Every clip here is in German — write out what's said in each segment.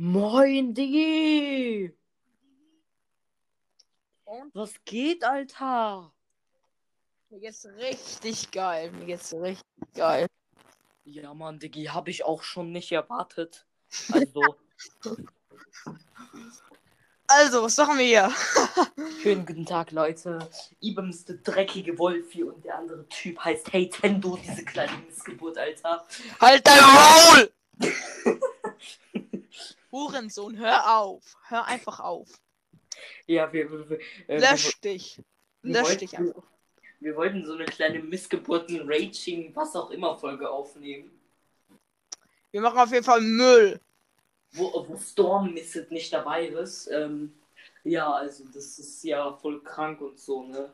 Moin, Digi! Und? Was geht, Alter? Mir geht's richtig geil. Mir geht's richtig geil. Ja, Mann, Digi, hab ich auch schon nicht erwartet. Also, Also, was machen wir hier? schönen guten Tag, Leute. Ibams der dreckige Wolfi und der andere Typ heißt Hey Tendo, diese kleine Missgeburt, Alter. Halt dein Maul! Hurensohn, hör auf. Hör einfach auf. Ja, wir, wir, wir, äh, Lösch dich. Lösch wollten- dich einfach. wir wollten so eine kleine Missgeburten, Raging, was auch immer Folge aufnehmen. Wir machen auf jeden Fall Müll. wo, wo Storm Misset nicht dabei ist. Ähm, ja, also das ist ja voll krank und so, ne?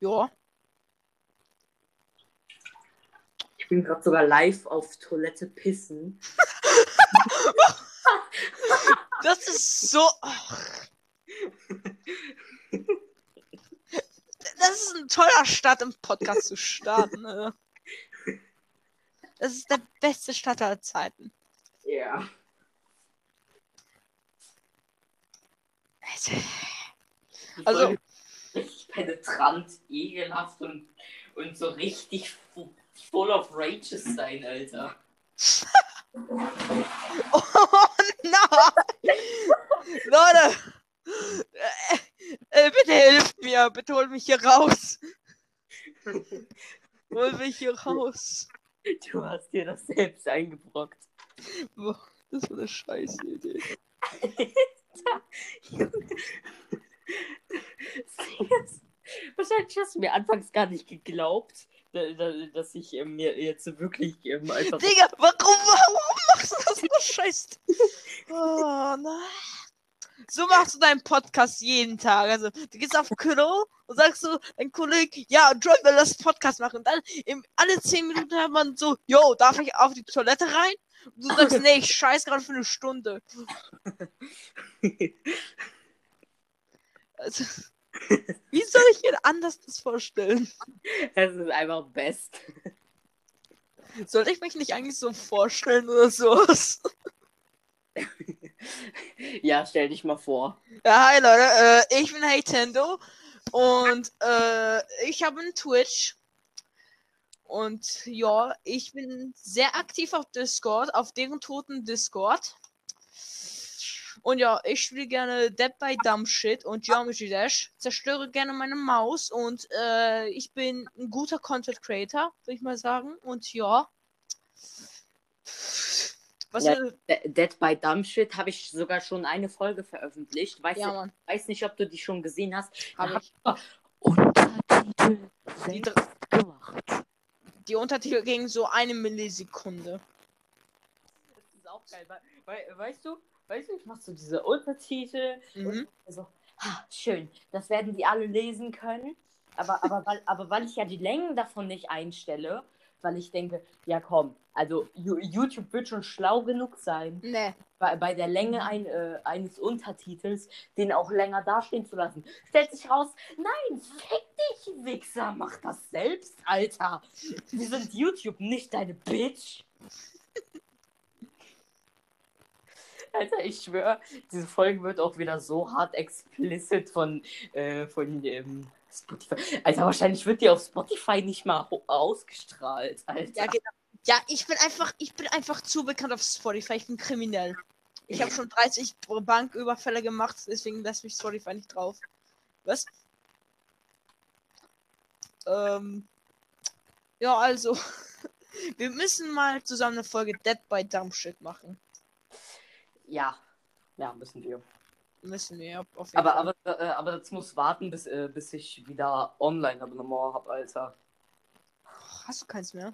Ja. Ich bin gerade sogar live auf Toilette pissen. Das ist so. Das ist ein toller Start im Podcast zu starten. Ne? Das ist der beste Start aller Zeiten. Ja. Also- Voll richtig penetrant, ekelhaft und, und so richtig fu- full of rages sein, Alter. Oh nein! Leute! Äh, äh, bitte hilft mir! Bitte hol mich hier raus! Hol mich hier raus! Du hast dir das selbst eingebrockt. Boah, Das war eine scheiße Idee. Wahrscheinlich hast du mir anfangs gar nicht geglaubt, dass ich äh, mir jetzt wirklich ähm, einfach. Digga, warum, warum machst du das so scheiße? Oh nein. So machst du deinen Podcast jeden Tag. Also, du gehst auf Klo und sagst so, dein Kollege, ja, John will das Podcast machen. Und dann im, alle 10 Minuten hat man so, yo, darf ich auf die Toilette rein? Und du sagst, nee, ich scheiß gerade für eine Stunde. Also, wie soll ich mir anders das vorstellen? Es ist einfach best. Sollte ich mich nicht eigentlich so vorstellen oder sowas? Ja, stell dich mal vor. Ja, hi Leute, äh, ich bin Heytendo und äh, ich habe einen Twitch. Und ja, ich bin sehr aktiv auf Discord, auf deren toten Discord. Und ja, ich spiele gerne Dead by Dumb Shit und Geometry Dash. Zerstöre gerne meine Maus und äh, ich bin ein guter Content Creator, würde ich mal sagen. Und ja. Was Ja, Dead by Dumb Shit habe ich sogar schon eine Folge veröffentlicht. Weiß, ja, Mann, weiß nicht, ob du die schon gesehen hast. hab Da ich. Untertitel Die gemacht. Die Untertitel gingen so eine Millisekunde. Das ist auch geil. Weil, weil, weißt du, weißt du, ich mach so diese Untertitel Mhm. und so, ha, schön, das werden die alle lesen können. Aber, aber, weil, aber weil ich ja die Längen davon nicht einstelle, weil ich denke, ja komm, also YouTube wird schon schlau genug sein, Nee. bei, bei der Länge ein, äh, eines Untertitels den auch länger dastehen zu lassen. Stellt sich raus, nein, fick dich, Wichser, mach das selbst, Alter. Wir sind YouTube, nicht deine Bitch. Alter, ich schwöre, diese Folge wird auch wieder so hart explicit von, äh, von ähm, Spotify. Alter, wahrscheinlich wird die auf Spotify nicht mal ausgestrahlt, Alter. Ja, genau. Ja, ich bin einfach, ich bin einfach zu bekannt auf Spotify. Ich bin kriminell. Ich habe schon 30 Banküberfälle gemacht, deswegen lässt mich Spotify nicht drauf. Was? Ähm. Ja, also. Wir müssen mal zusammen eine Folge Dead by Dumb Shit machen. Ja, ja, müssen wir. Müssen wir auf jeden Aber, Fall. aber, äh, aber das muss warten, bis, äh, bis ich wieder Online-Abonnement habe, Alter. Hast du keins mehr?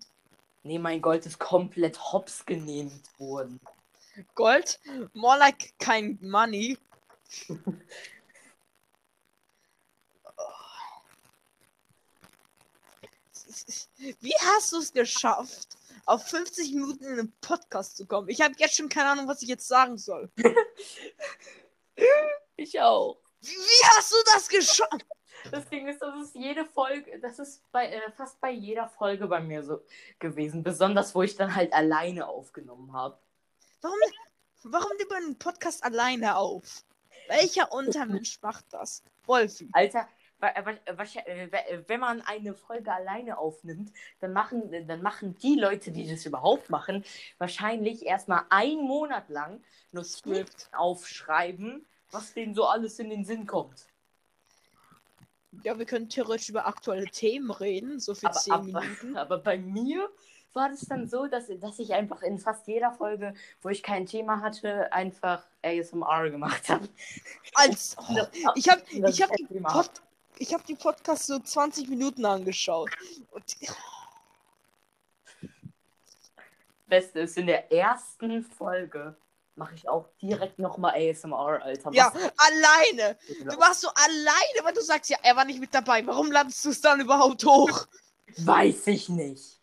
Nee, mein Gold ist komplett hops genehmt worden. Gold? More like kein money. Wie hast du es geschafft, auf 50 Minuten in einen Podcast zu kommen? Ich habe jetzt schon keine Ahnung, was ich jetzt sagen soll. Ich auch. Wie, wie hast du das geschafft? Das Ding ist, das ist jede Folge, das ist bei äh, fast bei jeder Folge bei mir so gewesen. Besonders, wo ich dann halt alleine aufgenommen habe. Warum, Warum nimmt man einen Podcast alleine auf? Welcher Untermensch macht das? Wolfi. Alter, wenn man eine Folge alleine aufnimmt, dann machen, dann machen die Leute, die das überhaupt machen, wahrscheinlich erstmal einen Monat lang Notizen aufschreiben, was denen so alles in den Sinn kommt. Ja, wir können theoretisch über aktuelle Themen reden, so für Aber, 10 aber, Minuten. aber bei mir war das dann so, dass, dass ich einfach in fast jeder Folge, wo ich kein Thema hatte, einfach ASMR gemacht habe. Als, oh, ich habe ich hab ich hab die Podcasts so 20 Minuten angeschaut. Und Beste ist, in der ersten Folge mache ich auch direkt nochmal ASMR, Alter. Was- ja, alleine. Du warst so alleine, weil du sagst, ja, er war nicht mit dabei. Warum ladest du es dann überhaupt hoch? Weiß ich nicht.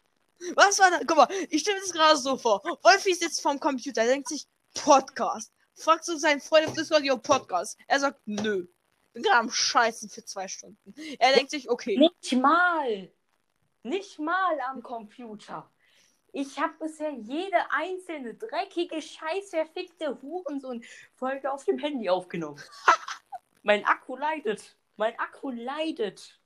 Was war da? Guck mal, ich stelle mir das gerade so vor. Wolfi sitzt vorm Computer, er denkt sich, Podcast. Fragst du seinen Freund auf Discord, yo, Podcast. Er sagt, nö. Bin gerade am Scheißen für zwei Stunden. Er denkt sich, okay. Nicht mal. Nicht mal am Computer. Ich habe bisher jede einzelne dreckige, scheiß verfickte Hurensohn-Folge auf dem Handy aufgenommen. mein Akku leidet. Mein Akku leidet.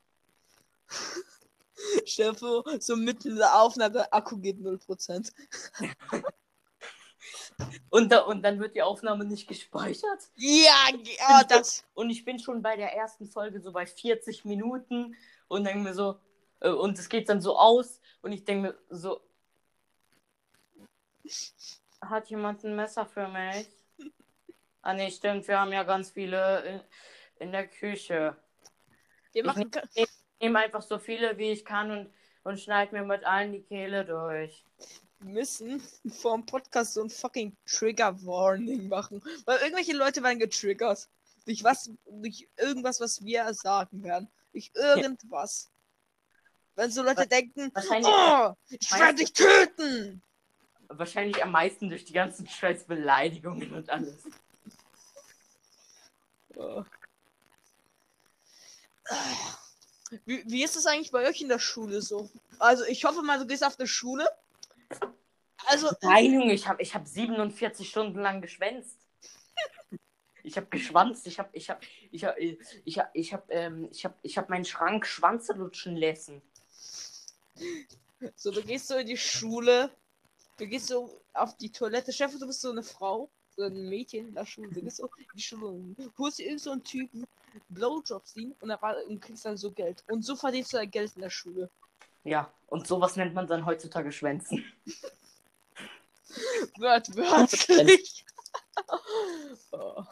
Stell dir vor, so mitten in der Aufnahme, der Akku geht 0%. Und, da, und dann wird die Aufnahme nicht gespeichert. Ja, ge- oh, das. Und ich bin schon bei der ersten Folge so bei 40 Minuten und denke mir so, äh, und es geht dann so aus und ich denke mir so, hat jemand ein Messer für mich? Ah nee, stimmt, wir haben ja ganz viele in, in der Küche. Wir machen. Ich nehme einfach so viele, wie ich kann und, und schneide mir mit allen die Kehle durch. Müssen vor dem Podcast so ein fucking Trigger Warning machen. Weil irgendwelche Leute werden getriggert. Durch was, durch irgendwas, was wir sagen werden. Durch irgendwas. Wenn so Leute denken, Wahrscheinlich, oh, ich werde dich töten. wahrscheinlich am meisten durch die ganzen scheiß Beleidigungen und alles. Oh. Wie, wie ist es eigentlich bei euch in der Schule so? Also ich hoffe mal, du gehst auf eine Schule. Also, Nein, Junge, ich habe ich hab 47 Stunden lang geschwänzt. Ich habe geschwanzt, ich habe ich hab, ich hab, ich hab, ich hab, ähm, ich hab, ich hab meinen Schrank Schwanze lutschen lassen. so du gehst so in die Schule, du gehst so auf die Toilette. Chef, du bist so eine Frau, so ein Mädchen in der Schule. Du gehst so in die Schule und holst dir irgend so einen Typen, Blowjobs ihm und, und kriegst dann so Geld. Und so verdienst du dein Geld in der Schule. Ja, und sowas nennt man dann heutzutage Schwänzen. Wört, wörtlich. oh.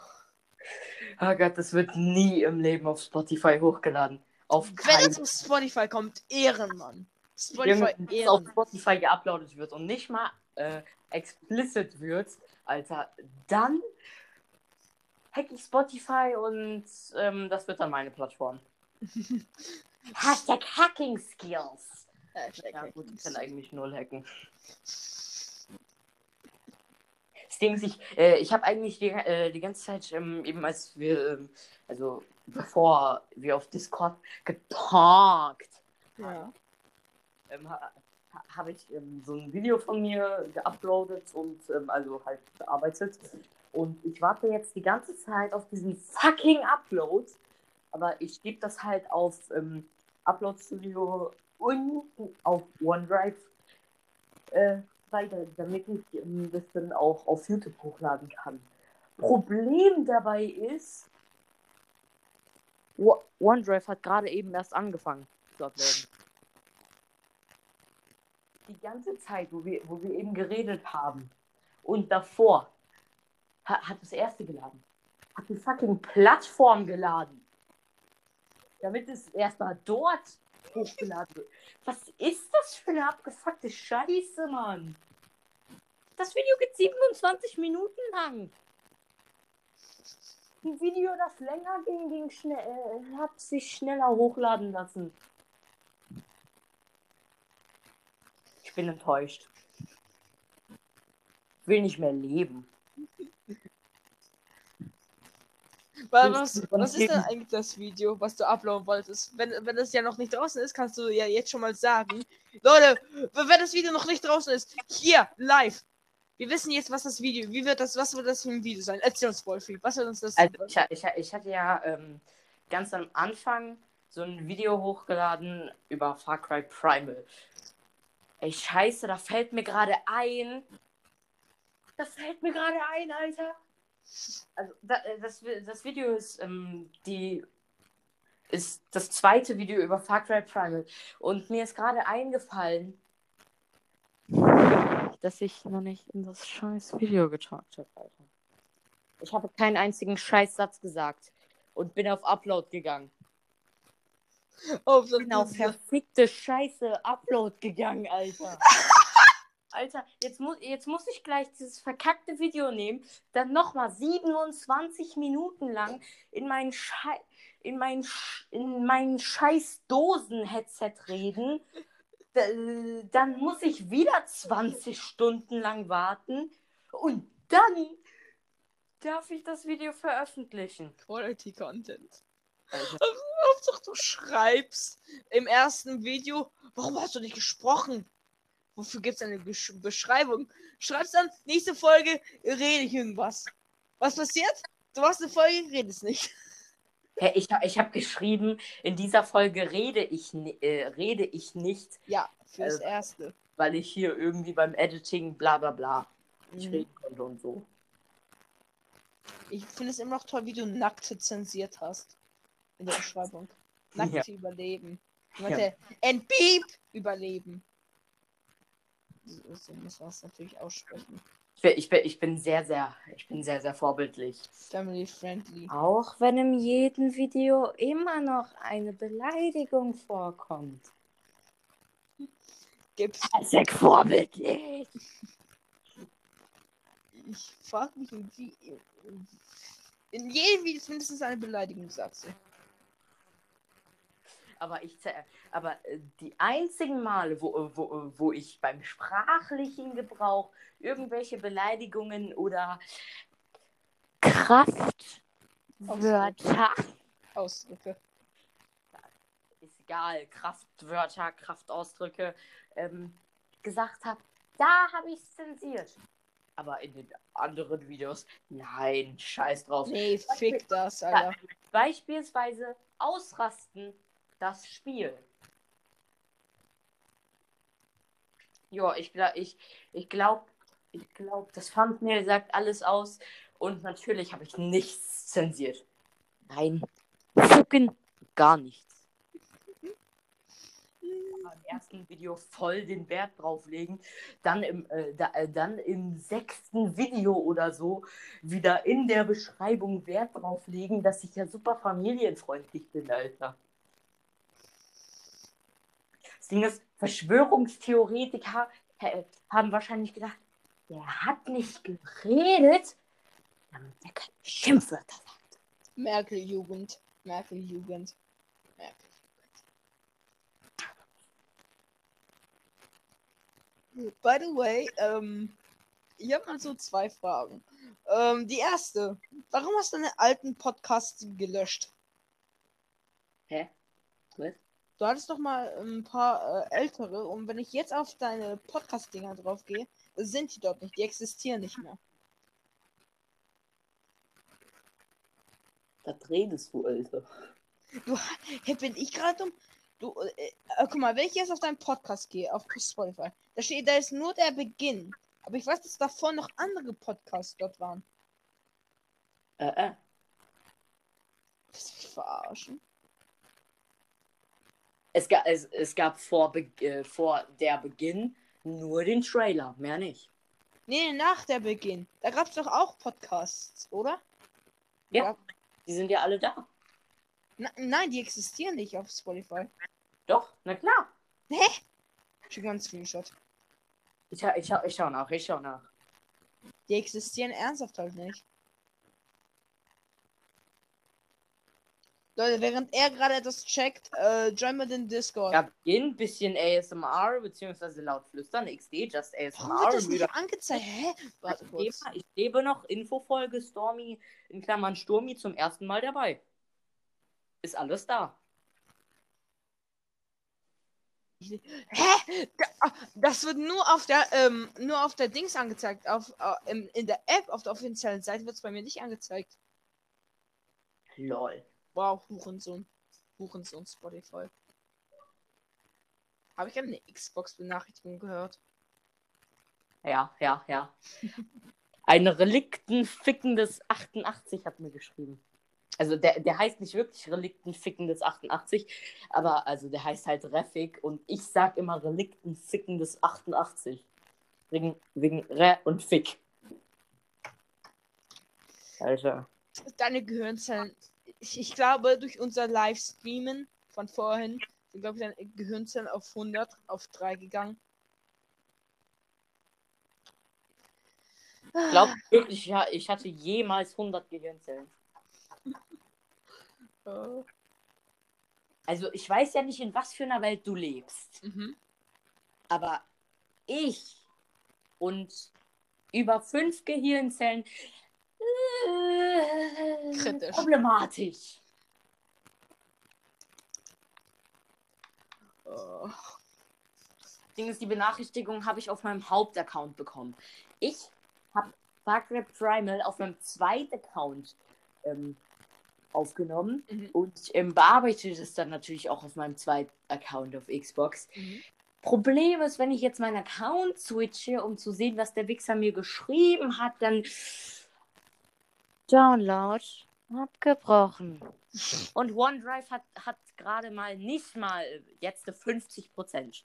Oh Gott, das wird nie im Leben auf Spotify hochgeladen. Auf Wenn keinen es auf Spotify kommt, Ehrenmann. Spotify, wenn es auf. Spotify geuploadet wird und nicht mal äh, explicit wird, Alter, dann hack ich Spotify und ähm, das wird dann meine Plattform. Hashtag Hacking Skills. Ja gut, ich kann eigentlich null hacken. Das Ding ist, ich, äh, ich habe eigentlich die, äh, die ganze Zeit, ähm, eben als wir, ähm, also bevor wir auf Discord getalkt Ja. ähm, ha, ha- habe ich ähm, so ein Video von mir geuploadet und ähm, also halt bearbeitet. Und ich warte jetzt die ganze Zeit auf diesen fucking Upload. Aber ich gebe das halt auf ähm, Upload Studio und auf OneDrive äh, weiter, damit ich das dann auch auf YouTube hochladen kann. Problem dabei ist, OneDrive hat gerade eben erst angefangen zu uploaden die ganze Zeit, wo wir, wo wir eben geredet haben und davor, ha, hat das erste geladen. Hat die fucking Plattform geladen. Damit es erstmal dort hochgeladen wird. Was ist das für eine abgefuckte Scheiße, Mann? Das Video geht 27 Minuten lang. Ein Video, das länger ging, ging schnell, äh, hat sich schneller hochladen lassen. Ich bin enttäuscht. Will nicht mehr leben. Weil Nicht was, was ist denn eigentlich das Video, was du uploaden wolltest? Wenn, wenn das ja noch nicht draußen ist, kannst du ja jetzt schon mal sagen. Leute, wenn das Video noch nicht draußen ist, hier, live. Wir wissen jetzt, was das Video, wie wird das, was wird das für ein Video sein? Erzähl uns, Wolfi, was wird uns das Also ich, ich, ich hatte ja ähm, ganz am Anfang so ein Video hochgeladen über Far Cry Primal. Ey, scheiße, da fällt mir gerade ein. Das fällt mir gerade ein, Alter. Also äh, das, das Video ist ähm, die ist das zweite Video über Far Cry Primal. Und mir ist gerade eingefallen, dass ich noch nicht in das scheiß Video getagt habe, Alter. Ich habe keinen einzigen Scheißsatz gesagt und bin auf Upload gegangen. Oh, das Bin auf verfickte Scheiße Upload gegangen, Alter. Alter, jetzt, mu jetzt muss ich gleich dieses verkackte Video nehmen, dann nochmal 27 Minuten lang in meinen Schei in mein, Sch in mein scheiß Dosen-Headset reden. Dann muss ich wieder 20 Stunden lang warten und dann darf ich das Video veröffentlichen. Quality Content. Hauptsache du schreibst im ersten Video, warum hast du nicht gesprochen? Wofür gibt es eine Besch Beschreibung? Schreibst dann, nächste Folge rede ich irgendwas. Was passiert? Du machst eine Folge, redest nicht. Hä, ich ich habe geschrieben, in dieser Folge rede ich, äh, rede ich nicht, Ja, fürs Also- Erste. weil ich hier irgendwie beim Editing bla bla bla nicht Mhm. reden konnte und so. Ich finde es immer noch toll, wie du Nackte zensiert hast. In der Beschreibung. Nackte überleben. Ich Ja. Entbeep überleben. So, muss man es natürlich aussprechen. Ich bin, ich, bin, ich bin sehr, sehr, ich bin sehr, sehr vorbildlich. Family friendly. Auch wenn in jedem Video immer noch eine Beleidigung vorkommt. Gibt's. Sehr vorbildlich. Ich frage mich, in wie. In jedem Video ist mindestens eine Beleidigung, sagst du. Aber ich aber äh, die einzigen Male, wo, äh, wo, äh, wo ich beim sprachlichen Gebrauch irgendwelche Beleidigungen oder Kraftwörter, Ausdrücke. ist egal, Kraftwörter, Kraftausdrücke, ähm, gesagt habe, da habe ich es zensiert. Aber in den anderen Videos, nein, scheiß drauf. Nee, fick das, Alter. Beispielsweise ausrasten, das Spiel. Ja, ich glaube, ich, ich glaube, ich glaube, das Thumbnail sagt alles aus. Und natürlich habe ich nichts zensiert. Nein, fucken gar nichts. Im ersten Video voll den Wert drauflegen, dann im, äh, da, äh, dann im sechsten Video oder so wieder in der Beschreibung Wert drauflegen, dass ich ja super familienfreundlich bin, Alter. Ding ist, Verschwörungstheoretiker äh, haben wahrscheinlich gedacht, der hat nicht geredet, damit er keine Schimpfwörter sagt. Merkel-Jugend. Merkel-Jugend. Merkel. By the way, ähm, ich habe mal so zwei Fragen. Ähm, die erste, warum hast du deine alten Podcasts gelöscht? Hä? Was? Du hattest doch mal ein paar äh, ältere und wenn ich jetzt auf deine Podcast-Dinger drauf gehe, sind die dort nicht, die existieren nicht mehr. Da redest du, Alter. Du, hey, bin ich gerade dumm? Du, äh, äh, guck mal, wenn ich jetzt auf deinen Podcast gehe, auf Spotify, da steht, da ist nur der Beginn. Aber ich weiß, dass davor noch andere Podcasts dort waren. Äh, äh. Du mich verarschen? Es, ga, es, es gab vor, Be äh, vor der Beginn nur den Trailer, mehr nicht. Nee, nach der Beginn. Da gab es doch auch Podcasts, oder? Ja. Ja. Die sind ja alle da. Na, nein, die existieren nicht auf Spotify. Doch, na klar. Schick mal einen Screenshot. Ich, ich, ich schau nach, ich schau nach. Die existieren ernsthaft halt nicht. Leute, während er gerade etwas checkt, äh, join mal den Discord. Ja, Beginn, bisschen ASMR, beziehungsweise laut Flüstern, XD, just Warum ASMR. wird das und nicht wieder- angezeigt? Hä? Warte ich, kurz. lebe, ich lebe noch, Infofolge, Stormy, in Klammern Sturmi, zum ersten Mal dabei. Ist alles da. Hä? Da- Das wird nur auf der, ähm, nur auf der Dings angezeigt. Auf, äh, in der App, auf der offiziellen Seite wird es bei mir nicht angezeigt. Lol. Wow, Hurensohn. Hurensohn Spotify. Habe ich eine Xbox-Benachrichtigung gehört? Ja, ja, ja. Ein Reliktenfickendes 88 hat mir geschrieben. Also der, der heißt nicht wirklich Reliktenfickendes 88, aber also der heißt halt Refik und ich sag immer Reliktenfickendes 88. Wegen, wegen Re und Fick. Alter. Deine Gehirnzellen. Ich, ich glaube, durch unser Livestreamen von vorhin sind, glaube ich, deine Gehirnzellen auf 100, auf 3 gegangen. Ich glaube wirklich, ja, ich hatte jemals 100 Gehirnzellen. Äh, Also ich weiß ja nicht, in was für einer Welt du lebst. mhm. Aber ich und über fünf Gehirnzellen Kritisch. problematisch. Äh, Ding ist, die Benachrichtigung habe ich auf meinem Hauptaccount bekommen. Ich habe Fuckrap Primal auf meinem zweiten Account ähm, aufgenommen Mhm. und ähm, bearbeite es dann natürlich auch auf meinem zweiten Account auf Xbox. mhm. Problem ist, wenn ich jetzt meinen Account switche, um zu sehen, was der Wichser mir geschrieben hat, dann Download abgebrochen. Und OneDrive hat, hat gerade mal nicht mal jetzt 50 Prozent.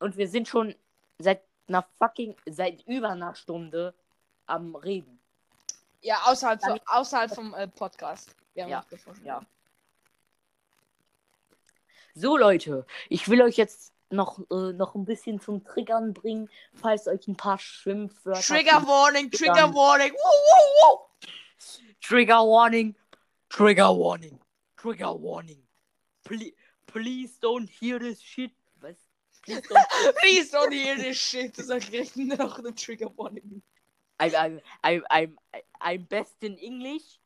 Und wir sind schon seit einer fucking, seit über einer Stunde am Reden. Ja, außerhalb, von, außerhalb vom äh, Podcast. Wir haben Ja, ja. So, Leute, ich will euch jetzt noch, äh, noch ein bisschen zum Triggern bringen, falls euch ein paar Schimpfwörter. Trigger Warning, Trigger Warning. Woo, woo, woo. Trigger Warning. Trigger Warning. Trigger Warning. Please, please don't hear this shit. Was? Please don't. Please don't hear this shit. Das sag ich noch eine Trigger Warning. I'm, I'm, I'm, I'm, I'm best in English,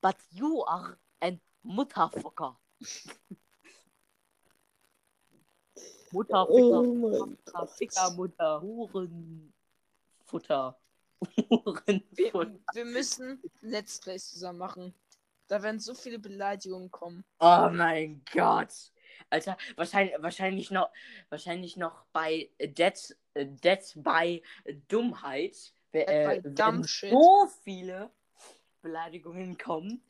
but you are ein Mutterfucker. Mutterficker. Oh mein Mutter, Ficker, Mutter, Hurenfutter. Wir, Hurenfutter. wir müssen Let's Plays zusammen machen. Da werden so viele Beleidigungen kommen. Oh mein Gott. Alter, wahrscheinlich, wahrscheinlich noch, wahrscheinlich noch bei Dead, Dead by Dummheit. Dead Äh, by werden so viele Beleidigungen kommen,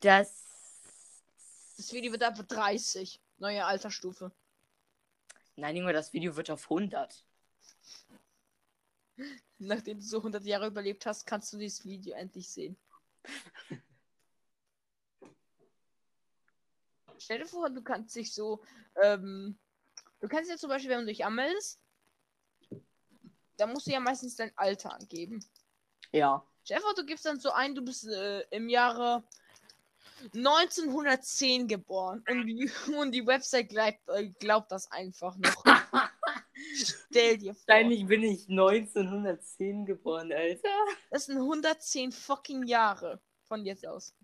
dass. Das Video wird ab 30. Neue Altersstufe. Nein, Junge, das Video wird auf 100. Nachdem du so 100 Jahre überlebt hast, kannst du dieses Video endlich sehen. Stell dir vor, du kannst dich so, ähm, du kannst ja zum Beispiel, wenn du dich anmeldest, dann musst du ja meistens dein Alter angeben. Ja. Stell dir vor, du gibst dann so ein, du bist äh, im Jahre 1910 geboren und die, und die Website glaubt, äh, glaubt das einfach noch. Stell dir vor. Wahrscheinlich bin ich 1910 geboren, Alter. Das sind 110 fucking Jahre von jetzt aus.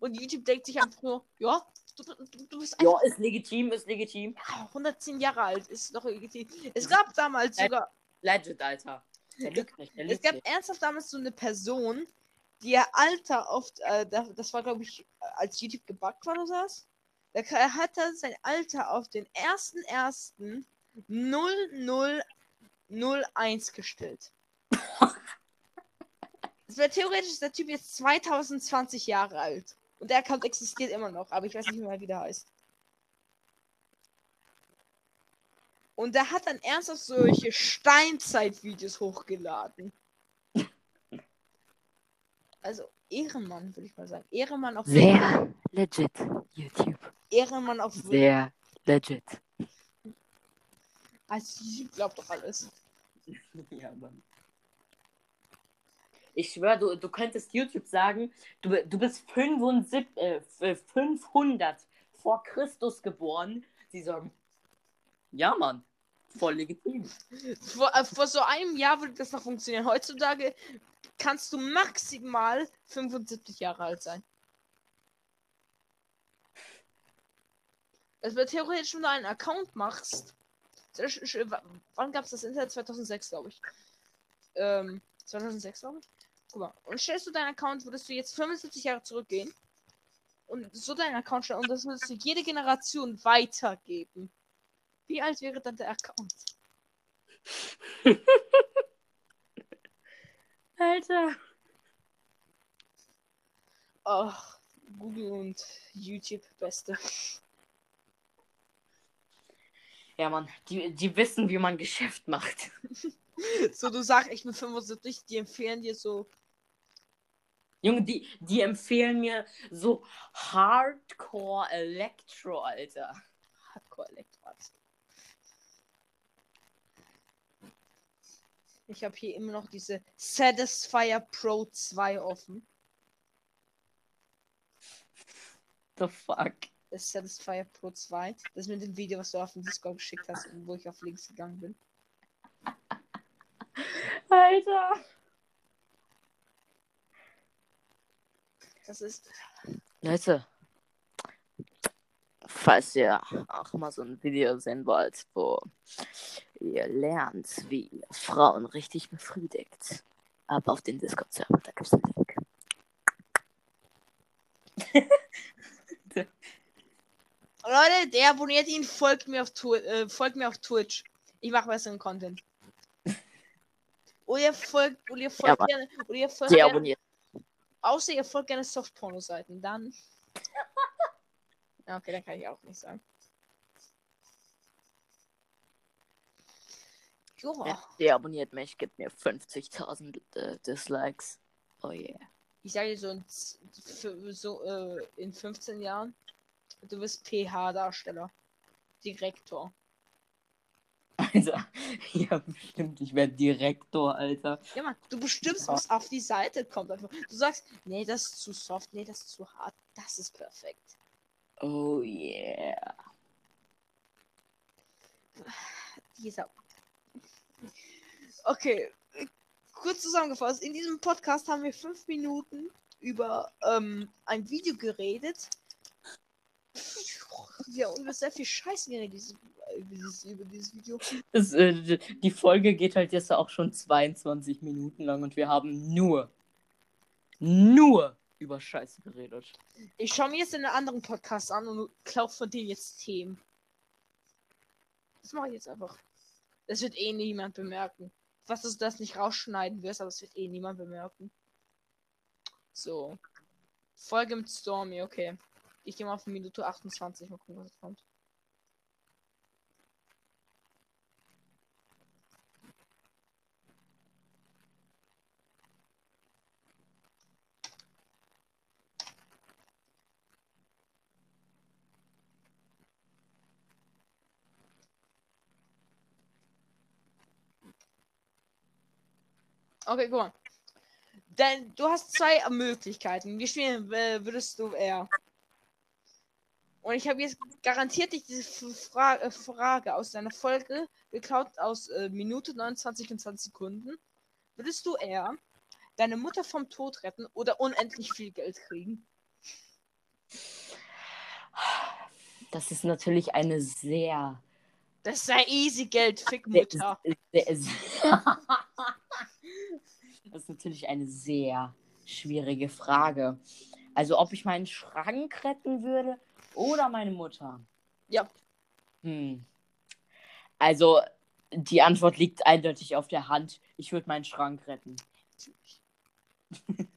Und YouTube denkt sich einfach nur, ja, du, du, du bist einfach Ja, ist legitim, ist legitim. ja, 110 Jahre alt, ist doch legitim. Es gab damals sogar, Legit, Alter. Der lügt nicht, der es lügt gab nicht. ernsthaft damals so eine Person, die ihr Alter oft, äh, das, das war glaube ich, als YouTube gebackt war oder sowas. Da hat er sein Alter auf den 1.1.0001 gestellt. Es wäre theoretisch ist der Typ jetzt 2020 Jahre alt. Und der Account existiert immer noch, aber ich weiß nicht mehr, wie der heißt. Und der hat dann ernsthaft solche Steinzeit-Videos hochgeladen. Also Ehrenmann, würde ich mal sagen. Ehrenmann auf Sehr legit, YouTube. Ehrenmann auf Sehr legit. Also YouTube glaubt doch alles. Ja, Mann. Ich schwöre, du, du könntest YouTube sagen, du, du bist 75, äh, 500 vor Christus geboren. Sie sagen, ja, Mann, voll legitim. Vor, äh, vor so einem Jahr würde das noch funktionieren. Heutzutage kannst du maximal 75 Jahre alt sein. Das wird theoretisch, wenn du einen Account machst. W- Wann gab es das Internet? 2006, glaube ich. Ähm, 2006, glaube ich. Guck mal. Und stellst du deinen Account, würdest du jetzt 75 Jahre zurückgehen. Und so deinen Account stellen. Und das würdest du jede Generation weitergeben. Wie alt wäre dann der Account? Alter. Ach, Google und YouTube, beste. Ja, Mann, die, die wissen, wie man Geschäft macht. So, du sagst, ich bin 75, die empfehlen dir so. Junge, die, die empfehlen mir so Hardcore Electro, Alter. Hardcore Elektrat. Ich habe hier immer noch diese Satisfyer Pro 2 offen. The fuck. Das Satisfyer Pro 2. Das mit dem Video, was du auf den Discord geschickt hast, wo ich auf links gegangen bin. Alter. Das ist. Leute, falls ihr auch mal so ein Video sehen wollt, wo ihr lernt, wie ihr Frauen richtig befriedigt, ab auf den Discord-Server, da gibt's einen Link. Leute, der abonniert ihn, folgt mir auf, Twi äh, folgt mir auf Twitch. Ich mache besseren Content. Oder ihr folgt, oder ihr folgt Mann. gerne, oder ihr folgt gerne, abonniert. außer ihr folgt gerne Softporno-Seiten, dann. Ja, okay, dann kann ich auch nicht sagen. Joa. Ja, der abonniert mich, gibt mir 50.000 äh, Dislikes. Oh yeah. Ich sage dir so, in, so äh, in 15 Jahren, du bist PH-Darsteller. Direktor. Alter, ja, bestimmt, ich werde Direktor, Alter. Ja, Mann, du bestimmst, Ja. was auf die Seite kommt. Einfach. Du sagst, nee, das ist zu soft, nee, das ist zu hart. Das ist perfekt. Oh yeah. Dieser. Okay, kurz zusammengefasst. In diesem Podcast haben wir fünf Minuten über ähm, ein Video geredet. Wir haben über sehr viel Scheiße geredet dieses, dieses, über dieses Video. Das, äh, die Folge geht halt jetzt auch schon 22 Minuten lang und wir haben nur, nur über Scheiße geredet. Ich schaue mir jetzt einen anderen Podcast an und klaue von denen jetzt Themen. Das mache ich jetzt einfach. Das wird eh niemand bemerken. Was du das nicht rausschneiden wirst, aber das wird eh niemand bemerken. So. Folge mit Stormy, okay. Ich gehe mal auf Minute 28, mal gucken, was kommt. Okay, guck mal. Denn du hast zwei Möglichkeiten. Wir spielen, äh, würdest du eher. Und ich habe jetzt garantiert dich diese Fra äh, Frage aus deiner Folge geklaut aus äh, Minute 29 und 20 Sekunden. Würdest du eher deine Mutter vom Tod retten oder unendlich viel Geld kriegen? Das ist natürlich eine sehr, Das sei easy Geld, Fick sehr, Mutter. sehr, sehr Das ist natürlich eine sehr schwierige Frage. Also ob ich meinen Schrank retten würde oder meine Mutter. Ja. Hm. Also die Antwort liegt eindeutig auf der Hand. Ich würde meinen Schrank retten.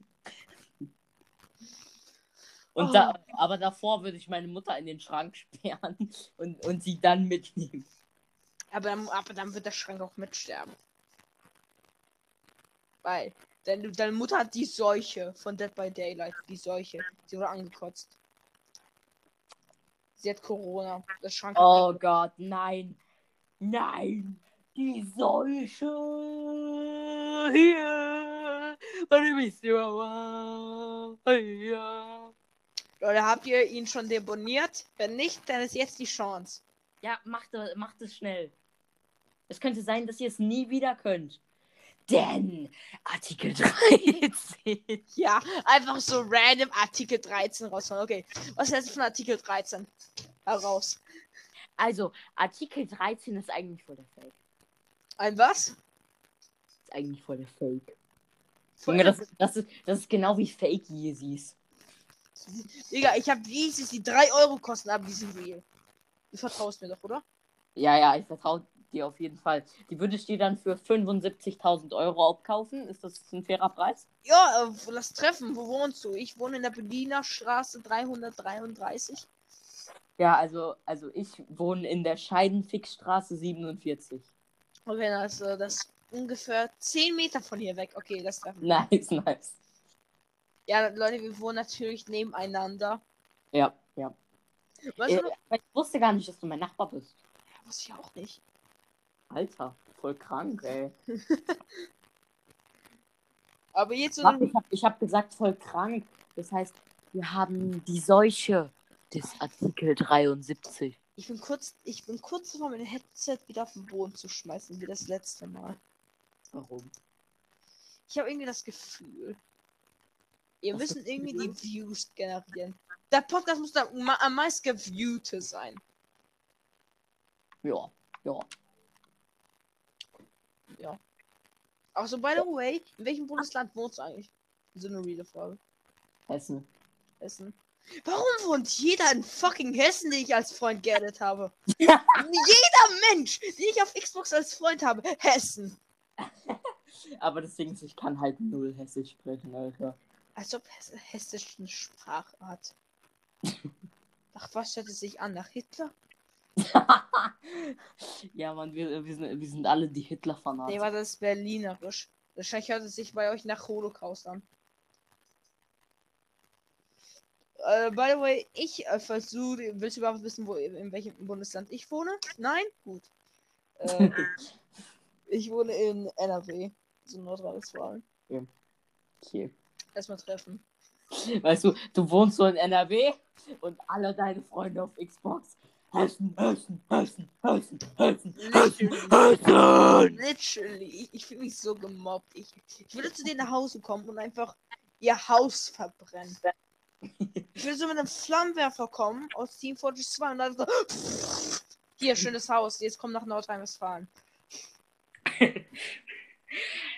Und Oh. da, aber davor würde ich meine Mutter in den Schrank sperren und, und sie dann mitnehmen. Aber, dann- aber dann wird der Schrank auch mitsterben. Weil deine, deine Mutter hat die Seuche von Dead by Daylight. Die Seuche. Sie wurde angekotzt. Sie hat Corona. Das Schrank. Oh Gott, nein. Nein. Die Seuche hier. Ja. Leute, habt ihr ihn schon deboniert? Wenn nicht, dann ist jetzt die Chance. Ja, macht, macht es schnell. Es könnte sein, dass ihr es nie wieder könnt. Denn Artikel 13. Ja, einfach so random Artikel 13 raushauen. Okay, was hältst du von Artikel 13? Heraus. Also, Artikel 13 ist eigentlich voll der Fake. Ein was? Ist eigentlich voll der Fake. Voll Junge, das, ist- das, ist, das ist genau wie Fake Yeezys. Digga, ich hab Yeezys, die 3 Euro kosten, aber die sind real. Du vertraust mir doch, oder? Ja, ja, ich vertraue dir auf jeden Fall. Die würde ich dir dann für 75.000 Euro abkaufen. Ist das ein fairer Preis? Ja, äh, lass treffen. Wo wohnst du? Ich wohne in der Berliner Straße 333. Ja, also, also ich wohne in der Scheidenfixstraße 47. Okay, das, äh, das ist ungefähr 10 Meter von hier weg. Okay, das treffen. Nice, nice. Ja, Leute, wir wohnen natürlich nebeneinander. Ja, ja. Weißt Äh, du noch? aber ich wusste gar nicht, dass du mein Nachbar bist. Wusste ich auch nicht. Alter, voll krank, ey. Aber jetzt Warte, ich habe hab gesagt, voll krank. Das heißt, wir haben die Seuche des Artikel 73. Ich bin kurz, ich bin kurz davor, mein Headset wieder auf den Boden zu schmeißen, wie das letzte Mal. Warum? Ich habe irgendwie das Gefühl. Wir Was müssen irgendwie die Views generieren. Der Podcast muss da am meist geviewte sein. Ja, ja. Also, by the way, in welchem Bundesland wohnst du eigentlich? So eine reale Frage. Hessen. Hessen. Warum wohnt jeder in fucking Hessen, den ich als Freund geaddet habe? jeder Mensch, den ich auf Xbox als Freund habe, Hessen. Aber das Ding ist, ich kann halt null Hessisch sprechen, Alter. Als ob Hess Hessisch eine Sprache hat. Nach was hört es sich an? Nach Hitler? ja, Mann, wir, wir, sind, wir sind alle die Nee, Hitler-Fanatiker. war das Berlinerisch. Wahrscheinlich hört es sich bei euch nach Holocaust an. Äh, by the way, ich äh, versuche, willst du überhaupt wissen, wo in welchem Bundesland ich wohne? Nein? Gut. Äh, ich wohne in NRW, so Nordrhein-Westfalen. okay. Erstmal treffen. Weißt du, du wohnst so in NRW und alle deine Freunde auf Xbox. Hessen, Hessen, Hessen, Hessen, Hessen, Hessen, Hessen. Literally, ich, ich fühle mich so gemobbt. Ich, ich würde zu denen nach Hause kommen und einfach ihr Haus verbrennen. Ich würde so mit einem Flammenwerfer kommen aus Team Fortress 2 und dann so. Hier, schönes Haus, jetzt komm nach Nordrhein-Westfalen.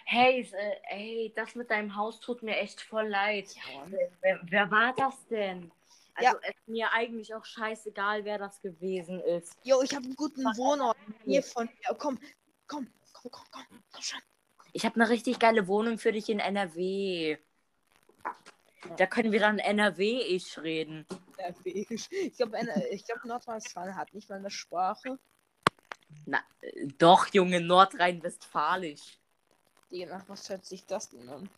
Hey, äh, ey, das mit deinem Haus tut mir echt voll leid. Ja. Wer, wer war das denn? Also Ja. ist mir eigentlich auch scheißegal, wer das gewesen ist. Jo, ich habe einen guten Wohnort hier von mir. Komm, komm, komm, komm, komm, komm schon. Ich habe eine richtig geile Wohnung für dich in NRW. Da können wir dann NRW-ich reden. Ich glaube, glaub, Nordrhein-Westfalen hat nicht mal eine Sprache. Na, äh, doch, Junge, Nordrhein-Westfalisch. Die, nach was hört sich das denn an?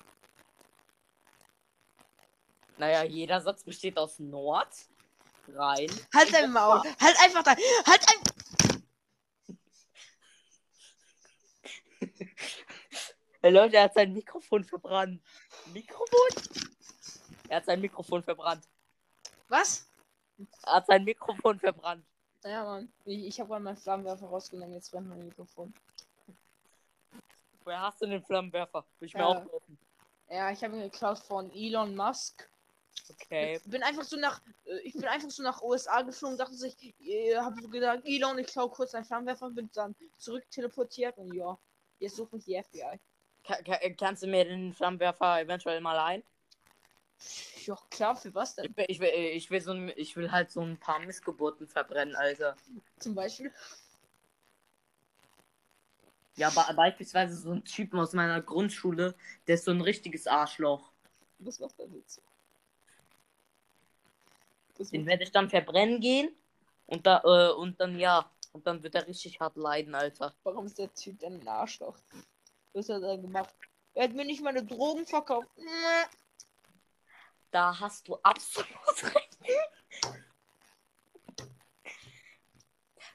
Naja, jeder Satz besteht aus Nord, Rhein. Halt dein Maul. Halt einfach dein. Halt ein. Hey Leute, er hat sein Mikrofon verbrannt. Mikrofon? Er hat sein Mikrofon verbrannt. Was? Er hat sein Mikrofon verbrannt. Ja, Mann. Ich, ich habe gerade meinen Flammenwerfer rausgenommen. Jetzt brennt mein Mikrofon. Woher hast du den Flammenwerfer? Will ich mir Ja. auch kaufen. Ja, ich habe ihn geklaut von Elon Musk. Okay. Bin einfach so nach, äh, ich bin einfach so nach USA geflogen, dachte sich, äh, habe so gedacht, Elon, ich klau kurz einen Flammenwerfer, bin dann zurück teleportiert und ja, jetzt mich die FBI. Ka ka kannst du mir den Flammenwerfer eventuell mal ein? Ja, klar, für was denn? Ich will, ich will, ich will, so ein, ich will halt so ein paar Missgeburten verbrennen, Alter. Zum Beispiel. Ja, be beispielsweise so ein Typen aus meiner Grundschule, der ist so ein richtiges Arschloch. Was macht er jetzt? Den werde ich dann verbrennen gehen und da äh, und dann ja und dann wird er richtig hart leiden, Alter. Warum ist der Typ denn ein Arschloch? Was hat er gemacht? Er hat mir nicht meine Drogen verkauft. Da hast du absolut recht.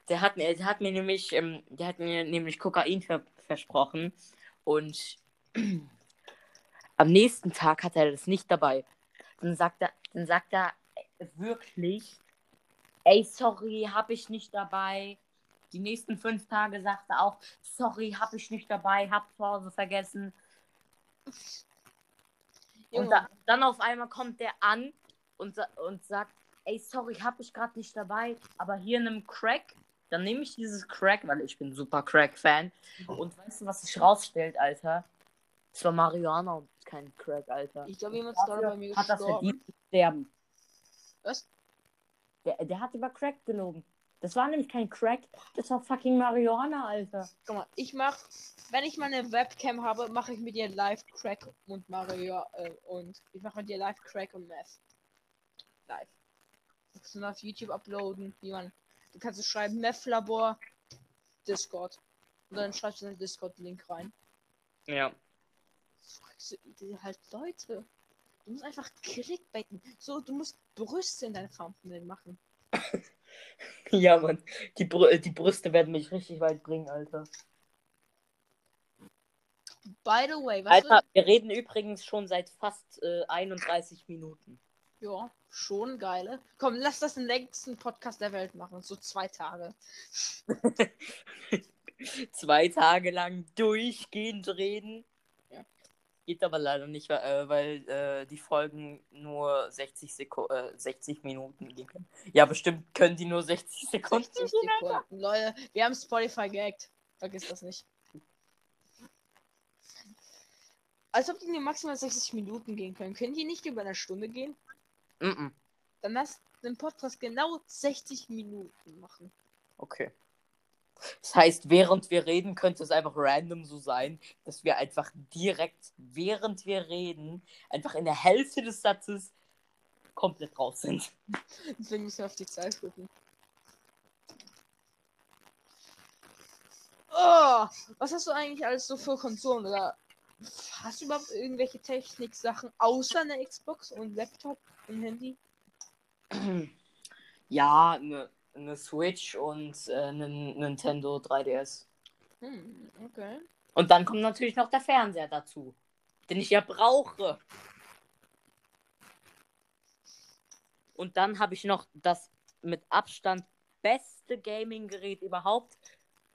Der hat mir, der hat mir nämlich, ähm, der hat mir nämlich Kokain ver versprochen und am nächsten Tag hat er das nicht dabei. Dann sagt er, dann sagt er wirklich, ey, sorry, hab ich nicht dabei. Die nächsten fünf Tage sagt er auch, sorry, hab ich nicht dabei, hab zu Hause vergessen. Und da, dann auf einmal kommt der an und, und sagt, ey, sorry, hab ich gerade nicht dabei, aber hier in einem Crack, dann nehme ich dieses Crack, weil ich bin super Crack-Fan. Und weißt du, was sich rausstellt, Alter? Es war Marihuana und kein Crack, Alter. Ich glaube, jemand ist gerade bei mir hat das gestorben. verdient zu sterben. Was? Der, der hat über Crack gelogen. Das war nämlich kein Crack, das war fucking Marihuana, Alter. Guck mal, ich mach, wenn ich mal eine Webcam habe, mache ich mit dir live Crack und Mario äh, und ich mache mit dir live Crack und Meth. Live. Du kannst du auf YouTube uploaden, wie man. Du kannst es schreiben, Meth Labor, Discord. Und dann schreibst du den Discord-Link rein. Ja. Du halt Leute. Du musst einfach clickbaiten. So, du musst Brüste in deine Thumbnail machen. Ja, Mann. Die, Brü die Brüste werden mich richtig weit bringen, Alter. By the way, was Alter, wir reden übrigens schon seit fast äh, 31 Minuten. Ja, schon geile. Komm, lass das den längsten Podcast der Welt machen. So zwei Tage. Zwei Tage lang durchgehend reden. Geht aber leider nicht, weil, äh, weil äh, die Folgen nur 60, Seko äh, 60 Minuten gehen können. Ja, bestimmt können die nur 60 Sekunden 60 gehen. Sekunden. Leute, wir haben Spotify gehackt. Vergiss das nicht. Als ob die nur maximal 60 Minuten gehen können. Können die nicht über eine Stunde gehen? Mm -mm. Dann lass den Podcast genau 60 Minuten machen. Okay. Das heißt, während wir reden, könnte es einfach random so sein, dass wir einfach direkt, während wir reden, einfach in der Hälfte des Satzes komplett raus sind. Deswegen müssen wir auf die Zeit gucken. Oh, was hast du eigentlich alles so für Konsolen? Oder hast du überhaupt irgendwelche Technik-Sachen außer eine Xbox und Laptop und Handy? Ja, eine ne Switch und äh, eine Nintendo 3DS. Hm, okay. Und dann kommt natürlich noch der Fernseher dazu, den ich ja brauche. Und dann habe ich noch das mit Abstand beste Gaming-Gerät überhaupt,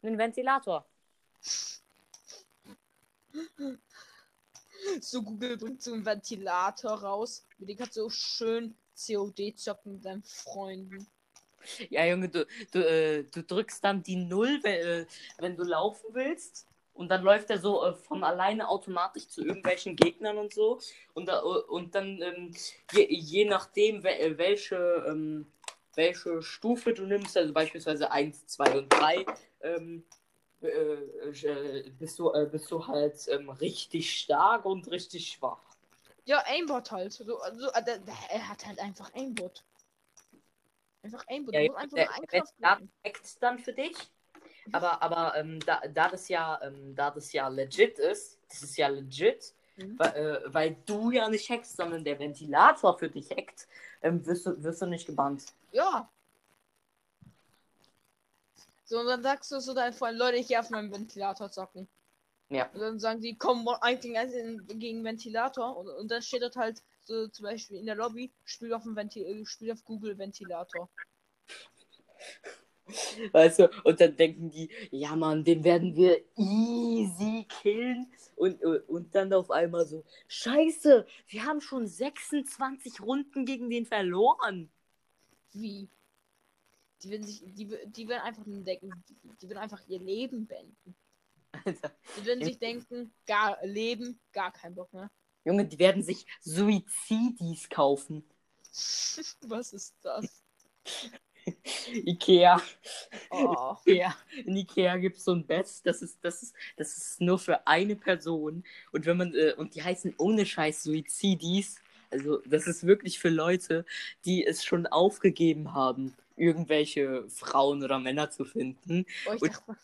einen Ventilator. So, Google bringt so einen Ventilator raus. Mit dem kannst du schön COD zocken mit deinen Freunden. Ja, Junge, du, du, äh, du drückst dann die Null, wenn, äh, wenn du laufen willst. Und dann läuft er so äh, von alleine automatisch zu irgendwelchen Gegnern und so. Und, da, und dann, ähm, je, je nachdem, äh, welche, ähm, welche Stufe du nimmst, also beispielsweise 1, 2 und 3, ähm, äh, äh, bist, du, äh, bist du halt ähm, richtig stark und richtig schwach. Ja, Aimbot halt. So, also, äh, er hat halt einfach Aimbot. Einfach Aimbot. Ja, einfach der, der hackt dann für dich. Aber, aber ähm, da, da, das ja, ähm, da das ja legit ist, das ist ja legit, Mhm. weil, äh, weil du ja nicht hackst, sondern der Ventilator für dich hackt, ähm, wirst, du, wirst du nicht gebannt. Ja. So, und dann sagst du so deinen Freunden, Leute, ich gehe auf meinen Ventilator zocken. Ja. Und dann sagen die, komm, eigentlich gegen Ventilator. Und, und dann steht dort halt so zum Beispiel in der Lobby, spiel auf, dem Venti äh, spiel auf Google Ventilator. Weißt du, und dann denken die, ja Mann, den werden wir easy killen. Und, und dann auf einmal so, scheiße, wir haben schon 26 Runden gegen den verloren. Wie? Die werden sich, die, die werden einfach denken, die, die werden einfach ihr Leben beenden. Alter. Die werden sich denken, gar Leben, gar kein Bock mehr. Junge, die werden sich Suizidis kaufen. Was ist das? Ikea. Oh. Ikea. In Ikea gibt es so ein Bett, das ist, das ist, das ist nur für eine Person. Und wenn man, äh, und die heißen ohne Scheiß Suizidis. Also, das ist wirklich für Leute, die es schon aufgegeben haben, irgendwelche Frauen oder Männer zu finden. Oh, ich Und- dachte,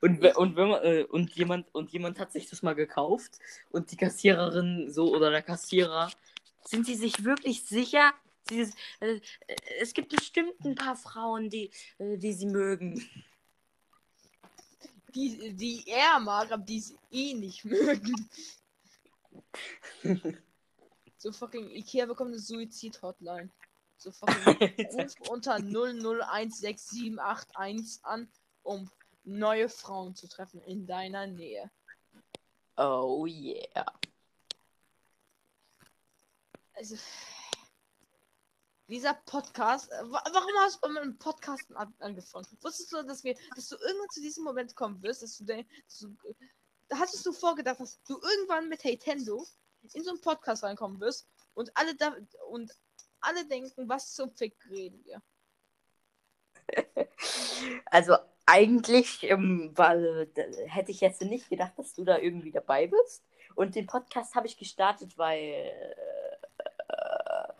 Und, und wenn man, äh, und jemand, und jemand hat sich das mal gekauft und die Kassiererin so oder der Kassierer, sind sie sich wirklich sicher? Ist- äh, äh, es gibt bestimmt ein paar Frauen, die, äh, die sie mögen. die, die er mag, aber die sie eh nicht mögen. so fucking Ikea bekommt eine Suizid-Hotline. So fucking ruf unter 0016781 an, um neue Frauen zu treffen in deiner Nähe. oh yeah. Also. dieser Podcast. Äh, wa- warum hast du mit einem Podcast an angefangen? Wusstest du, dass wir, dass du irgendwann zu diesem Moment kommen wirst, dass du, dass du hattest du vorgedacht, dass du irgendwann mit Nintendo in so einen Podcast reinkommen wirst und alle da und alle denken, was zum Fick reden wir? Also eigentlich ähm, war, hätte ich jetzt nicht gedacht, dass du da irgendwie dabei bist. Und den Podcast habe ich gestartet, weil äh,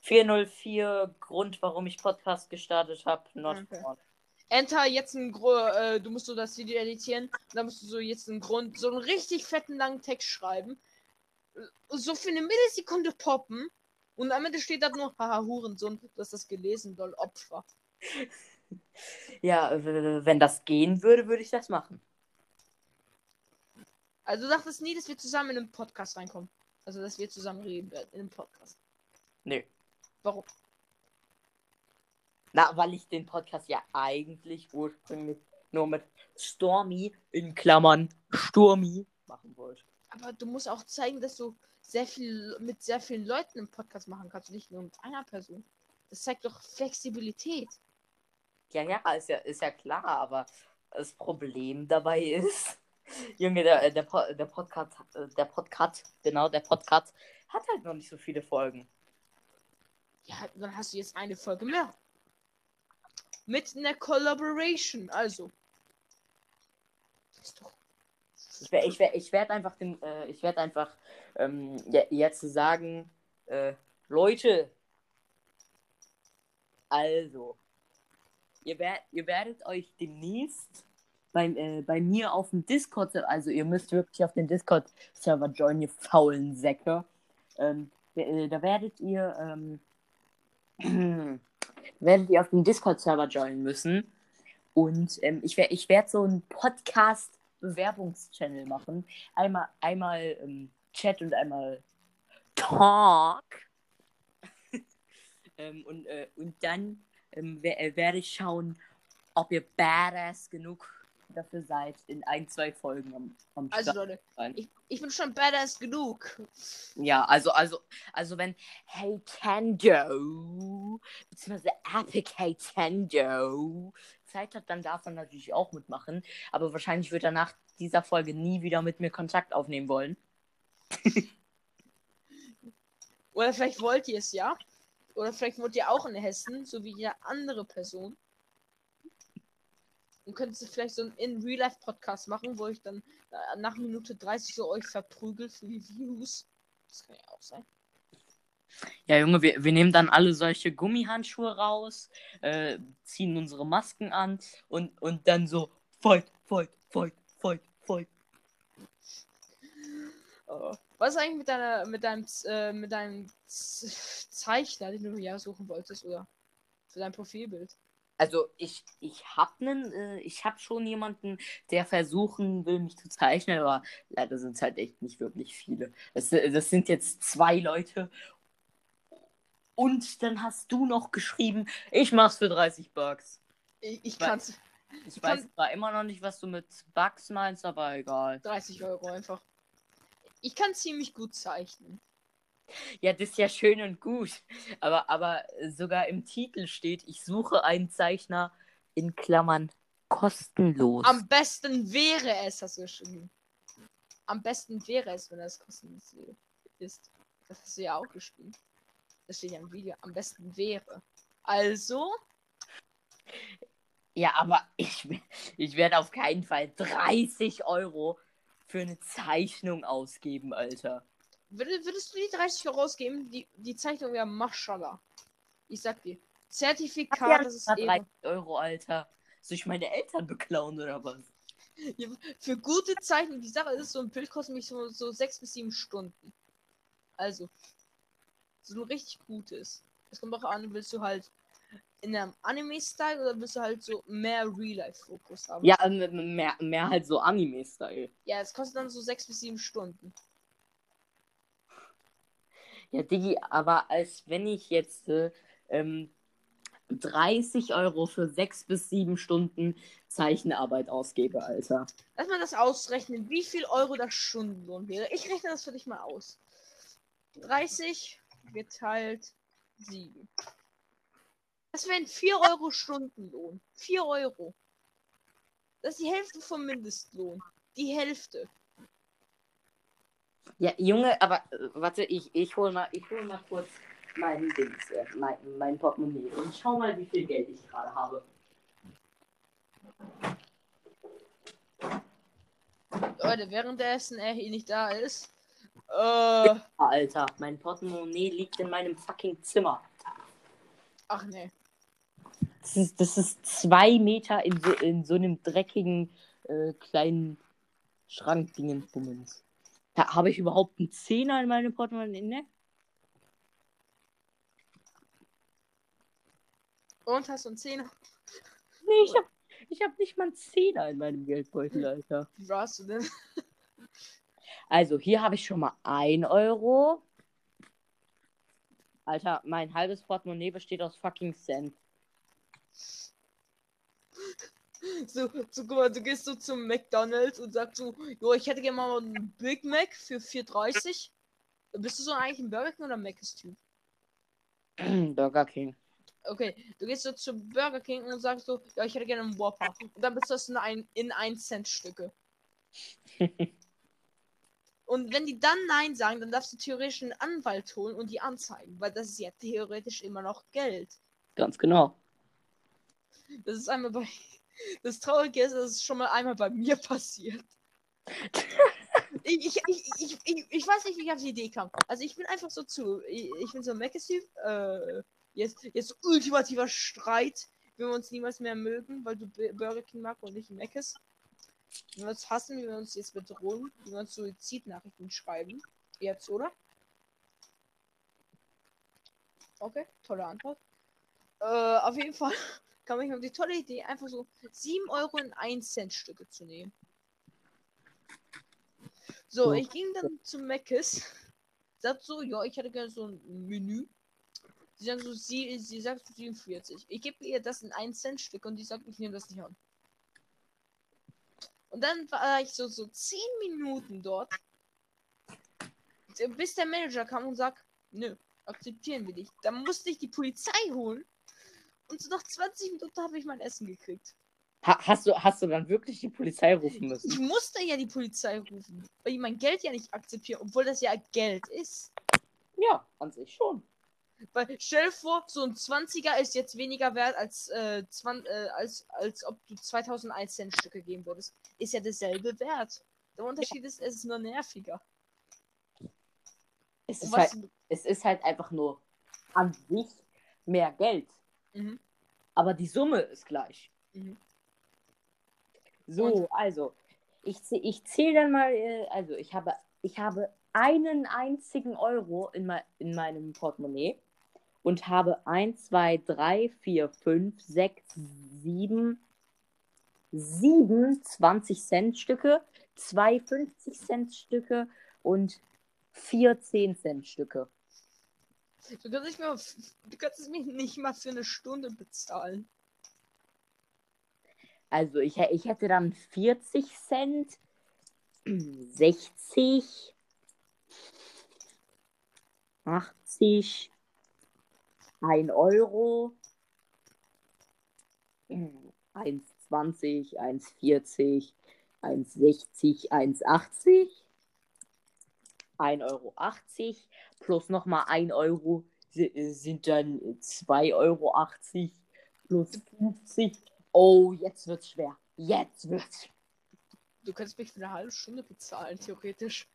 404 Grund, warum ich Podcast gestartet habe, not Okay. found. Enter jetzt ein Gro äh, du musst so das Video editieren, dann musst du so jetzt einen Grund, so einen richtig fetten langen Text schreiben. So für eine Millisekunde poppen und am Ende steht da nur, haha, Hurensohn, du hast das gelesen, doll Opfer. Ja, wenn das gehen würde, würde ich das machen. Also du dachtest nie, dass wir zusammen in einen Podcast reinkommen. Also dass wir zusammen reden werden in einem Podcast. Nö. Warum? Na, weil ich den Podcast ja eigentlich ursprünglich nur mit Stormy in Klammern Sturmi machen wollte. Aber du musst auch zeigen, dass du sehr viel mit sehr vielen Leuten im Podcast machen kannst, nicht nur mit einer Person. Das zeigt doch Flexibilität. Ja, ja, ist ja, ist ja klar, aber das Problem dabei ist, Junge, der, der, Po- der Podcast, äh, der Podcast, genau, der Podcast hat halt noch nicht so viele Folgen. Ja, dann hast du jetzt eine Folge mehr. Mit einer Collaboration, also. Das ist doch. Ich, ich, ich werde einfach den, äh, ich werde einfach ähm, je- jetzt sagen, äh, Leute, also, ihr, wer, ihr werdet euch demnächst bei, äh, bei mir auf dem Discord, also ihr müsst wirklich auf den Discord-Server joinen, ihr faulen Säcke. Ähm, äh, da werdet ihr, ähm, werdet ihr auf den Discord-Server joinen müssen. Und ähm, ich, ich werde so einen Podcast-Bewerbungschannel machen. Einmal, einmal ähm, Chat und einmal Talk. ähm, und, äh, und dann ähm, äh, werde ich schauen, ob ihr badass genug dafür seid, in ein, zwei Folgen am, am Also, Start Leute, ich, ich bin schon badass genug. Ja, also, also, also wenn Hey Tendo, beziehungsweise Epic Hey Tendo Zeit hat, dann darf er natürlich auch mitmachen. Aber wahrscheinlich wird er nach dieser Folge nie wieder mit mir Kontakt aufnehmen wollen. Oder vielleicht wollt ihr es ja. Oder vielleicht wollt ihr auch in Hessen, so wie jede andere Person. Und könnt ihr vielleicht so einen In-Real-Life-Podcast machen, wo ich dann äh, nach Minute 30 so euch verprügelt für die Views. Das kann ja auch sein. Ja, Junge, wir, wir nehmen dann alle solche Gummihandschuhe raus, äh, ziehen unsere Masken an und, und dann so Fight, Fight, Fight, Fight, Fight. Oh. Was ist eigentlich mit deiner, mit deinem, äh, mit deinem Zeichner, den du ja suchen wolltest, oder? Für dein Profilbild. Also ich, ich hab nen, äh, ich hab schon jemanden, der versuchen will, mich zu zeichnen, aber leider sind es halt echt nicht wirklich viele. Das, das sind jetzt zwei Leute. Und dann hast du noch geschrieben, ich mach's für 30 Bucks. Ich, ich kann's. Ich Kann- weiß zwar immer noch nicht, was du mit Bugs meinst, aber egal. 30 Euro einfach. Ich kann ziemlich gut zeichnen. Ja, das ist ja schön und gut. Aber, aber sogar im Titel steht, ich suche einen Zeichner in Klammern kostenlos. Am besten wäre es, hast du geschrieben. Am besten wäre es, wenn es kostenlos ist. Das hast du ja auch geschrieben. Das steht ja im Video. Am besten wäre. Also, Ja, aber ich, ich werde auf keinen Fall 30 Euro für eine Zeichnung ausgeben, Alter. würd- würdest du die 30 Euro ausgeben? Die, die Zeichnung wäre Maschallah. Ich sag dir. Zertifikat, das ist Mal eben. 30 Euro, Alter. Soll ich meine Eltern beklauen oder was? Ja, Für gute Zeichnung, die Sache ist, so ein Bild kostet mich so, so sechs bis sieben Stunden. Also, so ein richtig gutes. Es kommt auch an, willst du halt in einem Anime-Style oder willst du halt so mehr Real-Life-Fokus haben? Ja, ähm, mehr, mehr halt so Anime-Style. Ja, es kostet dann so sechs bis sieben Stunden. Ja, Digi, aber als wenn ich jetzt äh, ähm, 30 Euro für 6 bis 7 Stunden Zeichenarbeit ausgebe, Alter. Lass mal das ausrechnen, wie viel Euro das Stundenlohn wäre. Ich rechne das für dich mal aus. 30 geteilt Sieben. Das wären 4 Euro Stundenlohn. 4 Euro. Das ist die Hälfte vom Mindestlohn. Die Hälfte. Ja, Junge, aber äh, warte, ich, ich hol mal, ich hol mal kurz mein Dings, äh, mein, mein Portemonnaie und schau mal, wie viel Geld ich gerade habe. Leute, währenddessen er hier nicht da ist. Äh, Alter, mein Portemonnaie liegt in meinem fucking Zimmer. ach nee. Das ist, das ist zwei Meter in so, in so einem dreckigen äh, kleinen Schrankdingenbummens. Ha, habe ich überhaupt einen Zehner in meinem Portemonnaie? Ne? Und hast du einen Zehner? Nee, ich habe ich hab nicht mal einen Zehner in meinem Geldbeutel, Alter. Wie warst du denn? Also, hier habe ich schon mal ein Euro. Alter, mein halbes Portemonnaie besteht aus fucking Cent. So, so, guck mal, du gehst so zum McDonalds und sagst so, jo, ich hätte gerne mal einen Big Mac für 4,30. Bist du so eigentlich ein Burger King oder Mc's-Typ? Burger King. Okay, du gehst so zum Burger King und sagst so, ja, ich hätte gerne einen Whopper. Und dann bist das in ein, in 1 Cent Stücke. Und wenn die dann Nein sagen, dann darfst du theoretisch einen Anwalt holen und die anzeigen, weil das ist ja theoretisch immer noch Geld. Ganz genau. Das ist einmal bei. Das Traurige ist, das ist schon mal einmal bei mir passiert. Ich, ich, ich, ich, ich, weiß nicht, wie ich auf die Idee kam. Also ich bin einfach so zu. Ich, ich bin so Mac-Typ. Äh, jetzt, jetzt ultimativer Streit. Wenn wir uns niemals mehr mögen, weil du Burger King magst und nicht Mac ist. Wenn wir uns hassen, wie wir uns jetzt bedrohen, wie wir uns Suizidnachrichten schreiben. Jetzt, oder? Okay, tolle Antwort. Äh, auf jeden Fall kam ich auf die tolle Idee, einfach so 7 Euro in 1 Cent Stücke zu nehmen. So, So. ich ging dann zu Meckes. Sagt so, ja, ich hätte gerne so ein Menü. Sie sagt so, sie, sie sagt so 47. Ich gebe ihr das in 1 Cent Stück und die sagt, ich nehme das nicht an. Und dann war ich so, so 10 Minuten dort, bis der Manager kam und sagt, nö, akzeptieren wir nicht. Dann musste ich die Polizei holen. Und so nach 20 Minuten habe ich mein Essen gekriegt. Ha hast, du, hast du dann wirklich die Polizei rufen Ich müssen? musste ja die Polizei rufen, weil die mein Geld ja nicht akzeptieren, obwohl das ja Geld ist. Ja, an sich schon. Weil stell dir vor, so ein 20er ist jetzt weniger wert als, äh, 20, äh, als, als ob du 2001 Cent Stücke geben würdest. Ist ja dasselbe Wert. Der Unterschied ist, es ist nur nerviger. Es ist, halt, es ist halt einfach nur an sich mehr Geld. Mhm, Aber die Summe ist gleich. mhm. So, Und? also, ich, ich zähle dann mal, äh, also ich habe, ich habe einen einzigen Euro in, mei- in meinem Portemonnaie und habe 1, 2, 3, 4, 5, 6, 7, 7 20 Cent Stücke, 2 50 Cent Stücke und 4 10 Cent Stücke. Du kannst, nicht mehr, du kannst es nicht mal für eine Stunde bezahlen. Also ich, ich hätte dann 40 Cent, 60, 80, 1 Euro, 1,20, 1,40, 1,60, 1,80, 1,80 Euro plus nochmal 1 Euro si- sind dann 2,80 Euro plus 50. Oh, jetzt wird's schwer. Jetzt wird's. Du kannst mich für eine halbe Stunde bezahlen, theoretisch.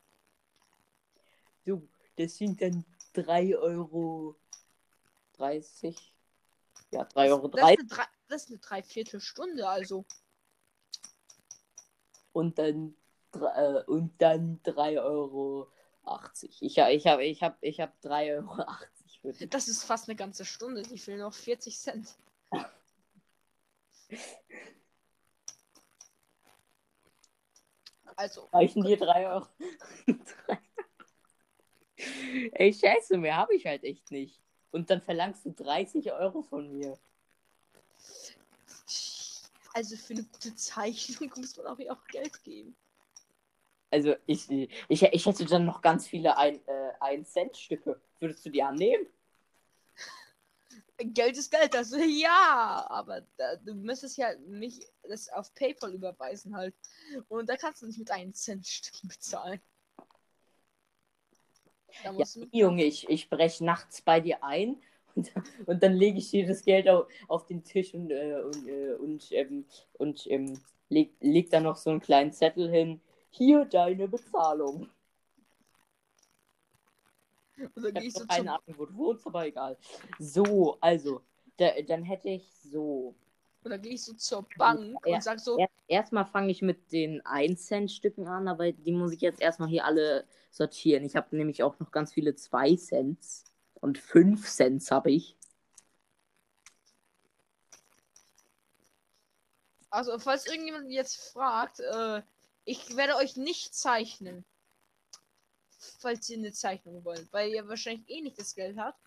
So, das sind dann 3,30 Euro. Ja, 3,30 Euro. Das ist eine, drei, das ist eine Dreiviertelstunde, also. Und dann, äh, und dann 3,80 Euro. Ich, ha- ich habe ich hab, ich hab 3,80 Euro. Das ist fast eine ganze Stunde. Die fehlen noch 40 Cent. Also, Reichen dir 3 Euro? Ey, scheiße, mehr habe ich halt echt nicht. Und dann verlangst du 30 Euro von mir. also für eine gute Zeichnung muss man auch, auch Geld geben. Also ich, ich, ich hätte dann noch ganz viele 1 äh, ein Cent Stücke. Würdest du die annehmen? Geld ist Geld, also ja, aber da, du müsstest ja nicht das auf PayPal überweisen halt. Und da kannst du nicht mit einem Cent Stück bezahlen. Da Ja, du, Junge, ich, ich breche nachts bei dir ein und, und dann lege ich dir das Geld auf, auf den Tisch und, äh, und, äh, und, ähm, und ähm, leg, leg da noch so einen kleinen Zettel hin. Hier deine Bezahlung. Ich habe gehst du noch keine Ahnung, wo du wohnst, aber egal. So, also, da, dann hätte ich so. oder gehst du zur Bank Ja, und sagst so, Er, erstmal fange ich mit den 1-Cent-Stücken an, aber die muss ich jetzt erstmal hier alle sortieren. Ich habe nämlich auch noch ganz viele 2 Cents und 5 Cents habe ich. also falls irgendjemand jetzt fragt, äh, ich werde euch nicht zeichnen. Falls ihr eine Zeichnung wollt, weil ihr wahrscheinlich eh nicht das Geld habt.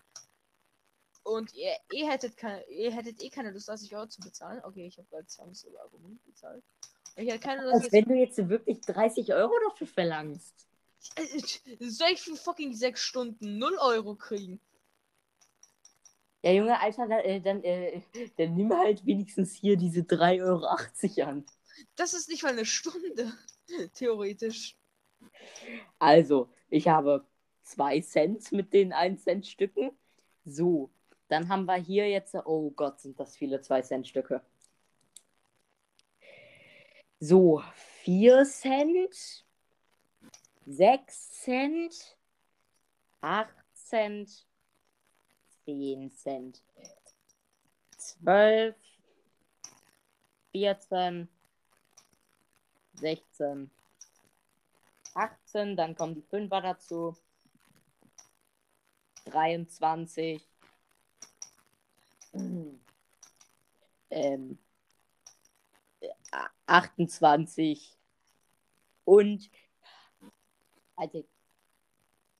Und ihr eh hättet keine, ihr hättet eh keine Lust, 30 Euro zu bezahlen. Okay, ich habe gerade 20 Euro bezahlt. Ich hätte keine Lust, Als wenn du jetzt wirklich 30 Euro dafür verlangst. Äh, Soll ich für fucking sechs Stunden 0 Euro kriegen? Ja, Junge, Alter, dann, äh, dann, äh, dann nimm halt wenigstens hier diese 3,80 Euro an. Das ist nicht mal eine Stunde. Theoretisch. Also, ich habe 2 Cent mit den 1 Cent Stücken. So, dann haben wir hier jetzt, oh Gott, sind das viele 2 Cent Stücke. So, 4 Cent, 6 Cent, 8 Cent, 10 Cent, 12, 14, 16, 18, dann kommen die Fünfer dazu. 23. Ähm, äh, 28. Und also,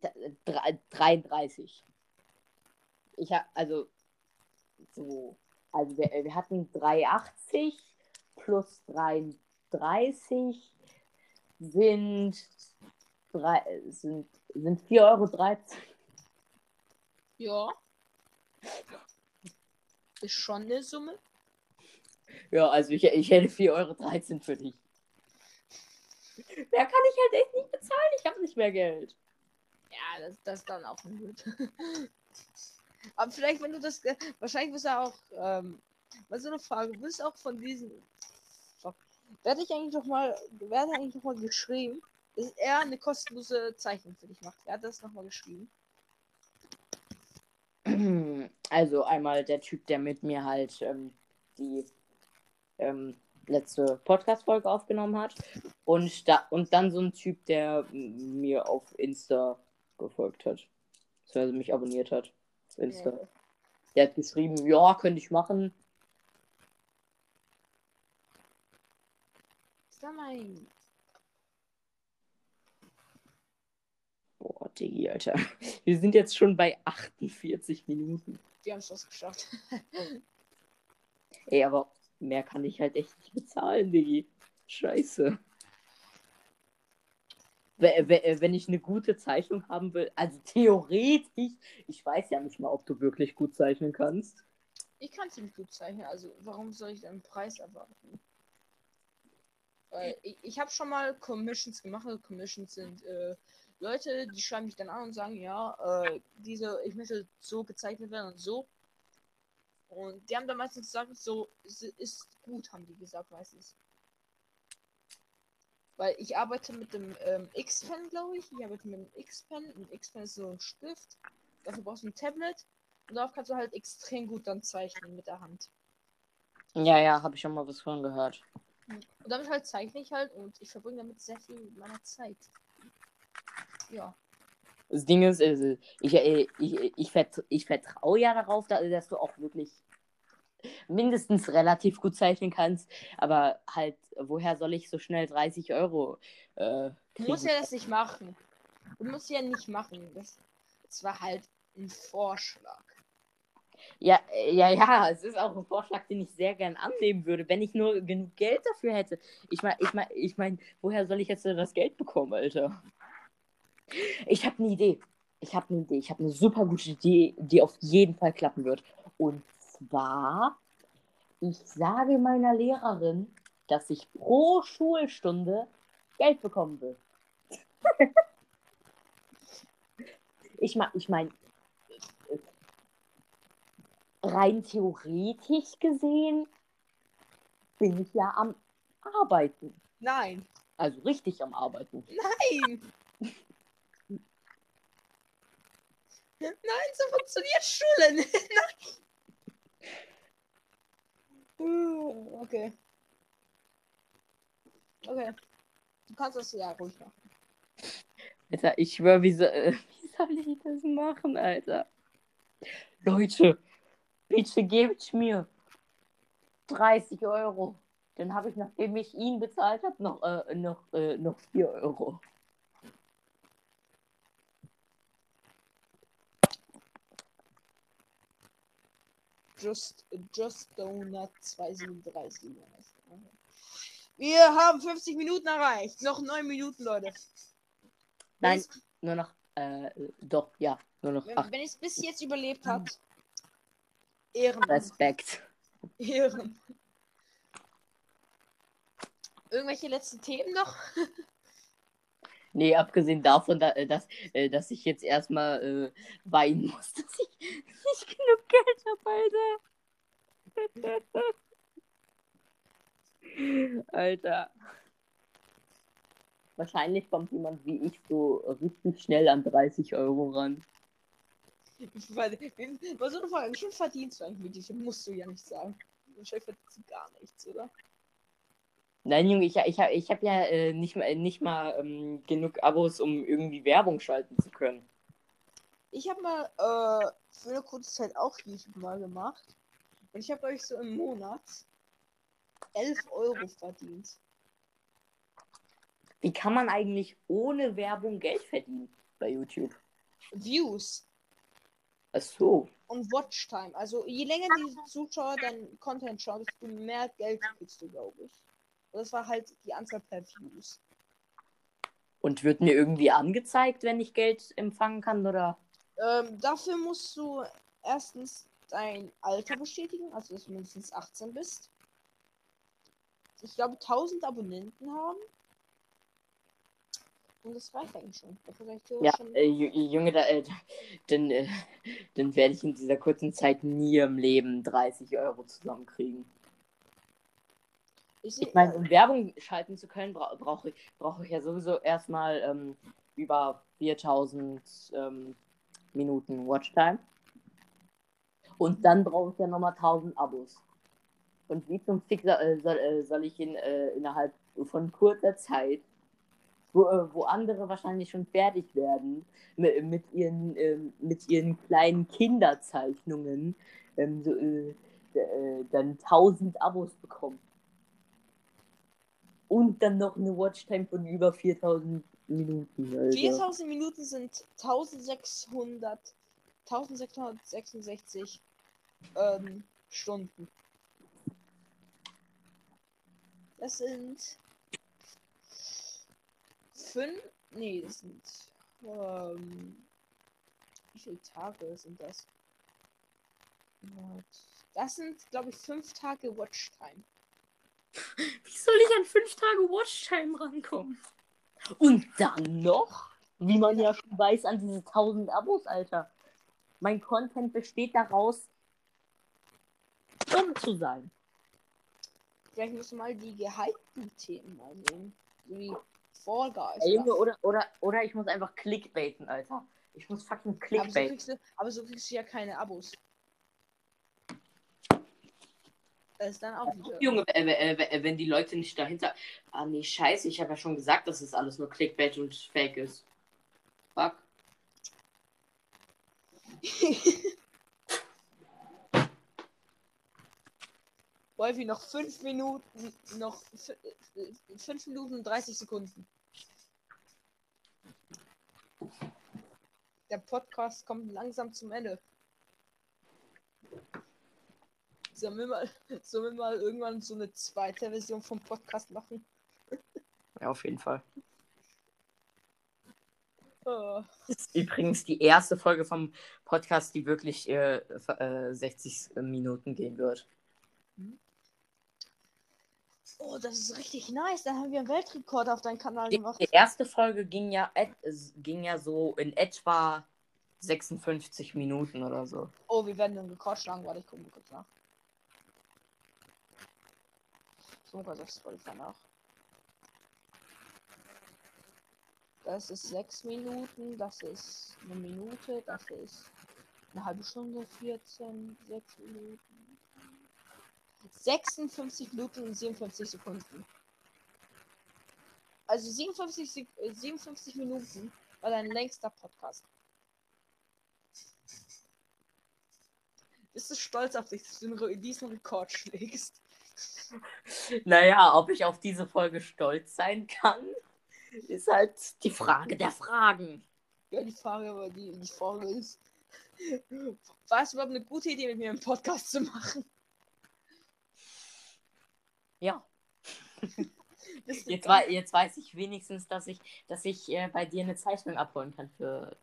d- drei- 33. Ich habe also so, also wir, wir hatten 380 plus 33 sind, drei, sind, sind 4,13 Euro. Ja. Ist schon eine Summe. Ja, also ich, ich hätte 4,13 Euro für dich. Mehr kann ich halt echt nicht bezahlen. Ich habe nicht mehr Geld. Ja, das, das ist dann auch gut. Aber vielleicht, wenn du das. Wahrscheinlich wirst du auch. Ähm, mal so eine Frage. Du bist auch von diesen. Werde ich eigentlich noch mal. Werde eigentlich noch mal geschrieben, dass er eine kostenlose Zeichnung für dich macht. Wer hat das nochmal geschrieben? Also einmal der Typ, der mit mir halt ähm, die ähm, letzte Podcast-Folge aufgenommen hat. Und, da, und dann so ein Typ, der mir auf Insta gefolgt hat. Also mich abonniert hat. Auf Insta. Ja. Der hat geschrieben, ja, könnte ich machen. Mein. Boah, Diggi, Alter. Wir sind jetzt schon bei 48 Minuten. Wir haben es geschafft. Ey, aber mehr kann ich halt echt nicht bezahlen, Diggi. Scheiße. We- Wenn ich eine gute Zeichnung haben will, also theoretisch, ich weiß ja nicht mal, ob du wirklich gut zeichnen kannst. Ich kann ziemlich gut zeichnen, also warum soll ich einen Preis erwarten? Weil ich, ich habe schon mal Commissions gemacht. Also Commissions sind äh, Leute, die schreiben mich dann an und sagen, ja, äh, diese, ich möchte so gezeichnet werden und so. Und die haben dann meistens gesagt, so ist, gut, haben die gesagt meistens. Weil ich arbeite mit dem ähm, X-Pen, glaube ich. Ich arbeite mit dem X-Pen. Und X-Pen ist so ein Stift. Dafür brauchst du ein Tablet. Und darauf kannst du halt extrem gut dann zeichnen mit der Hand. Ja, ja, habe ich schon mal was von gehört. Und damit halt zeichne ich halt und ich verbringe damit sehr viel meiner Zeit. Ja. Das Ding ist, also, ich, äh, ich, ich, vert, ich vertraue ja darauf, da- dass du auch wirklich mindestens relativ gut zeichnen kannst. Aber halt, woher soll ich so schnell 30 Euro äh, Du musst ja das nicht machen. Du musst ja nicht machen. Das, das war halt ein Vorschlag. Ja, äh, ja, ja, es ist auch ein Vorschlag, den ich sehr gern annehmen würde, wenn ich nur genug Geld dafür hätte. Ich meine, ich meine, ich mein, woher soll ich jetzt das Geld bekommen, Alter? Ich habe eine Idee. Ich habe eine Idee. Ich habe eine super gute Idee, die auf jeden Fall klappen wird. Und zwar, ich sage meiner Lehrerin, dass ich pro Schulstunde Geld bekommen will. ich meine, ich mein, rein theoretisch gesehen bin ich ja am Arbeiten. Nein. Also richtig am Arbeiten. Nein. Nein, so funktioniert Schule nicht. Nein. Uh, Okay. Okay. Du kannst das ja ruhig machen. Alter, ich schwör, wie, so, wie soll ich das machen, Alter? Leute, bitte gebt mir 30 Euro. Dann habe ich, nachdem ich ihn bezahlt habe, noch, äh, noch, äh, noch 4 Euro. Just, Just Donut 237. Wir haben 50 Minuten erreicht. Noch 9 Minuten, Leute. Nein, nur noch, äh, doch, ja, nur noch Wenn, 8. wenn es bis jetzt überlebt hat, Ehren. Respekt. Ehren. Irgendwelche letzten Themen noch? Nee, abgesehen davon, da, äh, dass, äh, dass ich jetzt erstmal äh, weinen muss, dass ich nicht genug Geld habe, Alter. Alter. Wahrscheinlich kommt jemand wie ich so richtig schnell an 30 Euro ran. Was so eine Frage, viel verdienst du eigentlich mit? Musst du ja nicht sagen. Wahrscheinlich verdienst du gar nichts, oder? Nein, Junge, ich, ich, hab- ich habe ja äh, nicht, mal- nicht mal ähm, genug Abos, um irgendwie Werbung schalten zu können. Ich habe mal äh, für eine kurze Zeit auch YouTube mal gemacht. Und ich habe, ich, so im Monat 11 Euro verdient. Wie kann man eigentlich ohne Werbung Geld verdienen bei YouTube? Views Ach so. und Watchtime. Also je länger die Zuschauer deinen Content schauen, desto mehr Geld kriegst du, glaube ich. Und das war halt die Anzahl per Views. Und wird mir irgendwie angezeigt, wenn ich Geld empfangen kann, oder? Ähm, dafür musst du erstens dein Alter bestätigen, also dass du mindestens 18 bist. Ich glaube 1000 Abonnenten haben. Und das reicht eigentlich schon. Reicht Ja, schon äh, Ju- Junge, da, äh, dann, äh, dann werde ich in dieser kurzen Zeit nie im Leben 30 Euro zusammenkriegen. ich, Ich meine, um Werbung schalten zu können, bra brauche ich, brauche ich ja sowieso erstmal ähm, über 4000 ähm, Minuten Watchtime. Und dann brauche ich ja nochmal 1000 Abos. Und wie zum Fixer äh, soll, äh, soll ich in, äh, innerhalb von kurzer Zeit, wo, äh, wo andere wahrscheinlich schon fertig werden, mit, mit, ihren, ähm, mit ihren kleinen Kinderzeichnungen, ähm, so, äh, äh, dann 1000 Abos bekommen. Und dann noch eine Watchtime von über 4000 Minuten. Also. 4000 Minuten sind 1600, 1666 ähm, Stunden. Das sind fünf, nee, das sind ähm, wie viele Tage sind das? Das sind, glaube ich, fünf Tage Watchtime. Wie soll ich an 5 Tage Watchtime rankommen? Und dann noch, wie man ja schon weiß, an diese 1000 Abos, Alter. Mein Content besteht daraus, dumm zu sein. Vielleicht müssen wir mal die gehypten Themen mal nehmen. So wie Fall Guys. Ey, Junge, oder- oder, oder, ich muss einfach clickbaiten, Alter. Ich muss fucking aber, so clickbaiten. kriegst du, aber so kriegst du ja keine Abos. Das ist dann auch wieder. Junge, äh, äh, äh, wenn die Leute nicht dahinter. Ah, nee, scheiße, ich habe ja schon gesagt, dass es alles nur Clickbait und Fake ist. Fuck. Wolfi, noch 5 Minuten, noch 5 Minuten und 30 Sekunden. Der Podcast kommt langsam zum Ende. Sollen wir mal, sollen wir mal irgendwann so eine zweite Version vom Podcast machen? Ja, auf jeden Fall. Oh. Das ist übrigens die erste Folge vom Podcast, die wirklich äh, äh, 60 Minuten gehen wird. Oh, das ist richtig nice. Da haben wir einen Weltrekord auf deinem Kanal gemacht. die erste Folge ging ja, ging ja so in etwa 56 Minuten oder so. Oh, wir werden den Rekord schlagen. Warte, ich gucke mal kurz nach. Sogar das Spotify nach. Das ist 6 Minuten, das ist eine Minute, das ist eine halbe Stunde, 14, 6 Minuten. 56 Minuten und 57 Sekunden. Also 57, Sek äh, 57 Minuten war dein längster Podcast. Bist du stolz auf dich, dass du diesen Rekord schlägst? Naja, ob ich auf diese Folge stolz sein kann, ist halt die Frage der Fragen. Ja, die Frage, aber die, die Frage ist, war es überhaupt eine gute Idee, mit mir einen Podcast zu machen? Ja, jetzt, wei- jetzt weiß ich wenigstens, dass ich, dass ich äh, bei dir eine Zeichnung abholen kann für.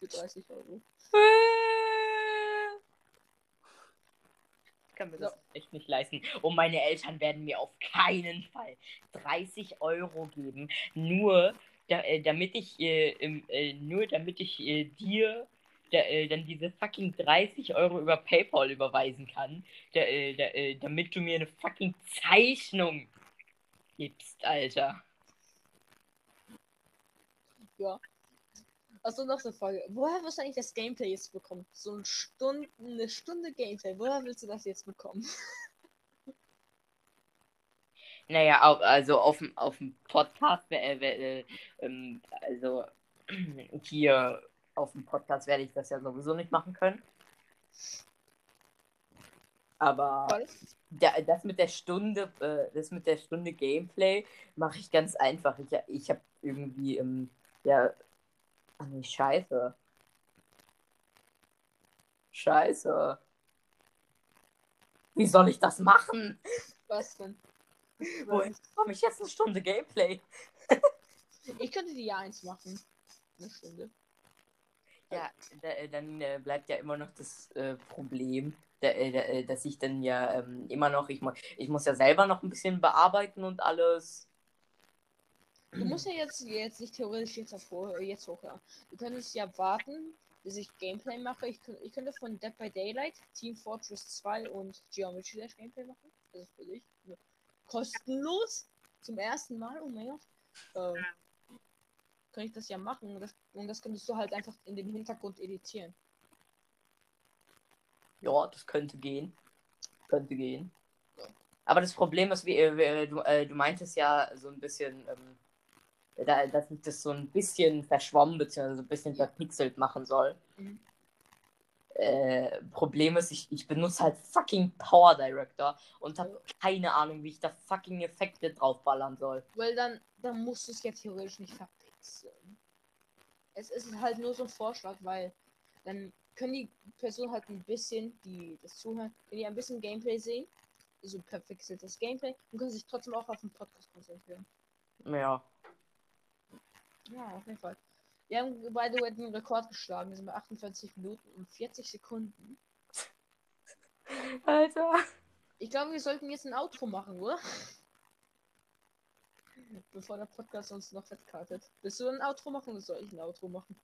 für 30 Euro. Ich kann mir das echt nicht leisten. Und meine Eltern werden mir auf keinen Fall 30 Euro geben, nur da, äh, damit ich äh, im, äh, nur damit ich äh, dir da, äh, dann diese fucking 30 Euro über PayPal überweisen kann, da, äh, da, äh, damit du mir eine fucking Zeichnung gibst, Alter. Ja. Achso, noch eine Frage. Woher wirst du eigentlich das Gameplay jetzt bekommen? So eine Stunde, eine Stunde Gameplay. Woher willst du das jetzt bekommen? Naja, au- also auf dem auf dem Podcast, äh, äh, ähm, also hier auf dem Podcast werde ich das ja sowieso nicht machen können. Aber da, das mit der Stunde, äh, das mit der Stunde Gameplay mache ich ganz einfach. Ich, ich habe irgendwie, ähm, ja, ach nee, scheiße. Scheiße. Wie soll ich das machen? Was denn? Woher komme ich jetzt eine Stunde Gameplay? Ich könnte die ja eins machen. Eine Stunde. Ja, da, äh, dann äh, bleibt ja immer noch das äh, Problem, da, äh, da, äh, dass ich dann ja ähm, immer noch, ich, ich muss ja selber noch ein bisschen bearbeiten und alles. Du musst ja jetzt, jetzt nicht theoretisch jetzt, ho- jetzt hochladen. Du könntest ja warten, bis ich Gameplay mache. Ich, ich könnte von Dead by Daylight, Team Fortress 2 und Geometry Dash Gameplay machen. Das ist für dich. Kostenlos. Zum ersten Mal. Oh mein Gott. Ähm, kann ich das ja machen. Und das, und das könntest du halt einfach in den Hintergrund editieren. Ja, das könnte gehen. Könnte gehen. Aber das Problem ist, wie, äh, du, äh, du meintest ja so ein bisschen, ähm, da, dass ich das so ein bisschen verschwommen bzw. so ein bisschen verpixelt machen soll. Mhm. Äh, Problem ist, ich, ich benutze halt fucking Power Director und habe keine Ahnung, wie ich da fucking Effekte draufballern soll. Weil dann, dann musst du es ja theoretisch nicht verpixeln. Es ist halt nur so ein Vorschlag, weil dann können die Personen halt ein bisschen, die das zuhören, wenn die ein bisschen Gameplay sehen, so verpixeltes Gameplay, und können sich trotzdem auch auf den Podcast konzentrieren. Ja. Ja, auf jeden Fall. Wir haben beide den Rekord geschlagen. Wir sind bei 48 Minuten und 40 Sekunden. Alter. Ich glaube, wir sollten jetzt ein Outro machen, oder? Bevor der Podcast uns noch fettkartet. Willst du ein Outro machen oder soll ich ein Outro machen?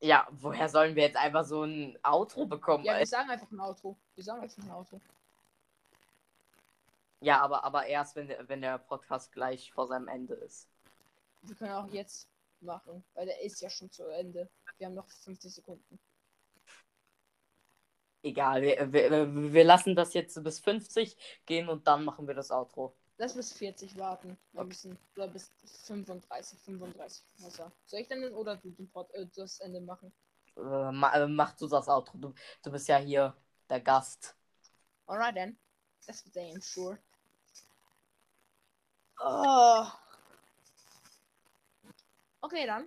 Ja, woher sollen wir jetzt einfach so ein Outro bekommen? Ja, wir sagen einfach ein Outro. Wir sagen einfach ein Outro. Ja, aber, aber erst, wenn der, wenn der Podcast gleich vor seinem Ende ist. Wir können auch jetzt machen, weil der ist ja schon zu Ende. Wir haben noch 50 Sekunden. Egal, wir, wir, wir lassen das jetzt bis 50 gehen und dann machen wir das Outro. Lass bis 40 warten. Wir Okay. müssen, oder bis 35, 35. Also, soll ich dann oder du den Pod, äh, das Ende machen? Äh, ma, äh, mach du das Outro. Du, du bist ja hier der Gast. Alright then. That's damn sure. Oh. Okay, dann.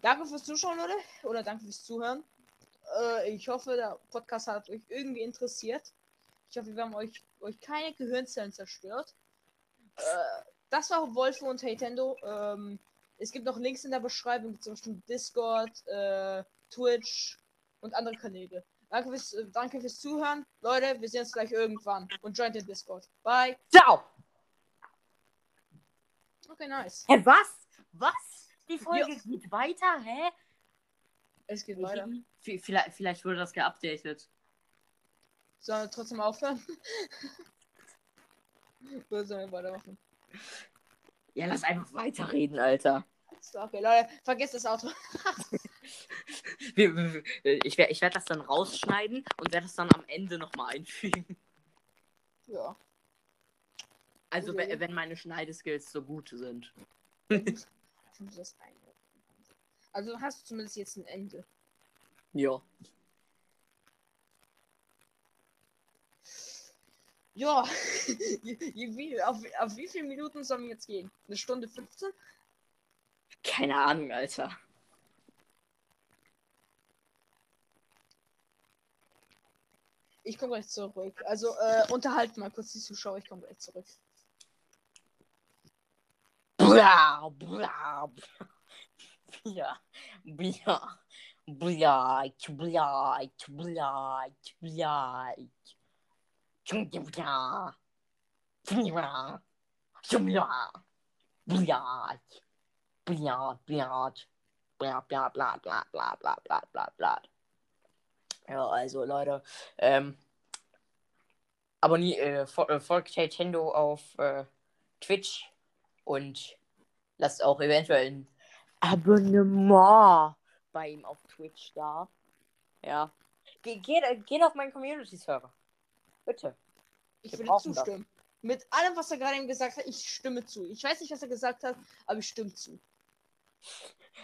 Danke fürs Zuschauen, Leute. Oder danke fürs Zuhören. Äh, ich hoffe, der Podcast hat euch irgendwie interessiert. Ich hoffe, wir haben euch, euch keine Gehirnzellen zerstört. Äh, das war Wolfo und Nintendo. Ähm, es gibt noch Links in der Beschreibung, zum Beispiel Discord, äh, Twitch und andere Kanäle. Danke fürs, äh, danke fürs Zuhören. Leute, wir sehen uns gleich irgendwann. Und joint den Discord. Bye. Ciao! Okay, nice. Hä, was? Was? Die Folge geht weiter, hä? Es geht weiter. V- Vielleicht, vielleicht wurde das geupdatet. Sollen wir trotzdem aufhören? Oder sollen wir weitermachen? Ja, lass einfach weiterreden, Alter. So, Okay, Leute, vergesst das Auto. Ich werde ich werd das dann rausschneiden und werde das dann am Ende nochmal einfügen. Ja. Also, Okay. we- wenn meine Schneideskills so gut sind. Also hast du zumindest jetzt ein Ende. Ja. Ja. auf, auf wie viele Minuten sollen wir jetzt gehen? Eine Stunde 15? Keine Ahnung, Alter. Ich komme gleich zurück. Also, äh, unterhalten mal kurz die Zuschauer. Ich komme gleich zurück. Bla, bla, bla. Bla, bla, bla, bla, bla. Ja, also Leute, ähm, abonniert, äh, fol äh, folgt Nintendo auf äh, Twitch und lasst auch eventuell ein Abonnement bei ihm auf Twitch da. Ja. Ge geht, äh, geht auf meinen Community-Server. Bitte. Ich Wir würde brauchen das. zustimmen. Mit allem, was er gerade eben gesagt hat, ich stimme zu. Ich weiß nicht, was er gesagt hat, aber ich stimme zu.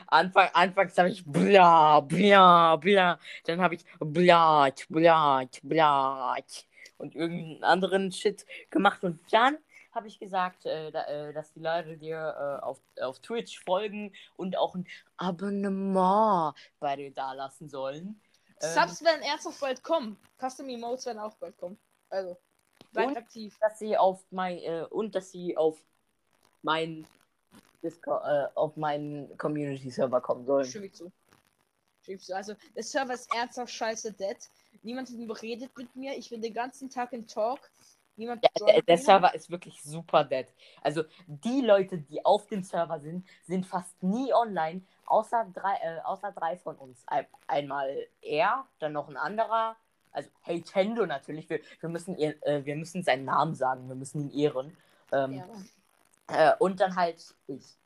Anfang, anfangs habe ich bla, bla, bla. Dann habe ich blat, blat, blat. Und irgendeinen anderen Shit gemacht. Und dann habe ich gesagt, äh, da, äh, dass die Leute dir äh, auf, auf Twitch folgen und auch ein Abonnement bei dir dalassen sollen. Ähm, Subs werden ernsthaft bald kommen. Custom Emotes werden auch bald kommen. Also, bleibt Und? aktiv. dass sie auf mein äh, und dass sie auf meinen Discord, äh, auf meinen Community Server kommen sollen. Stimme ich zu. Stimme ich zu. Also, der Server ist ernsthaft scheiße dead. Niemand redet mit mir. Ich bin den ganzen Tag in Talk. Niemand Der, der, der. Server ist wirklich super dead. Also die Leute, die auf dem Server sind, sind fast nie online, außer drei, äh, außer drei von uns. Ein, einmal er, dann noch ein anderer. Also hey Tendo natürlich. Wir, wir müssen ihr, äh, wir müssen seinen Namen sagen. Wir müssen ihn ehren. Ähm, Ja. Äh, und dann halt ich.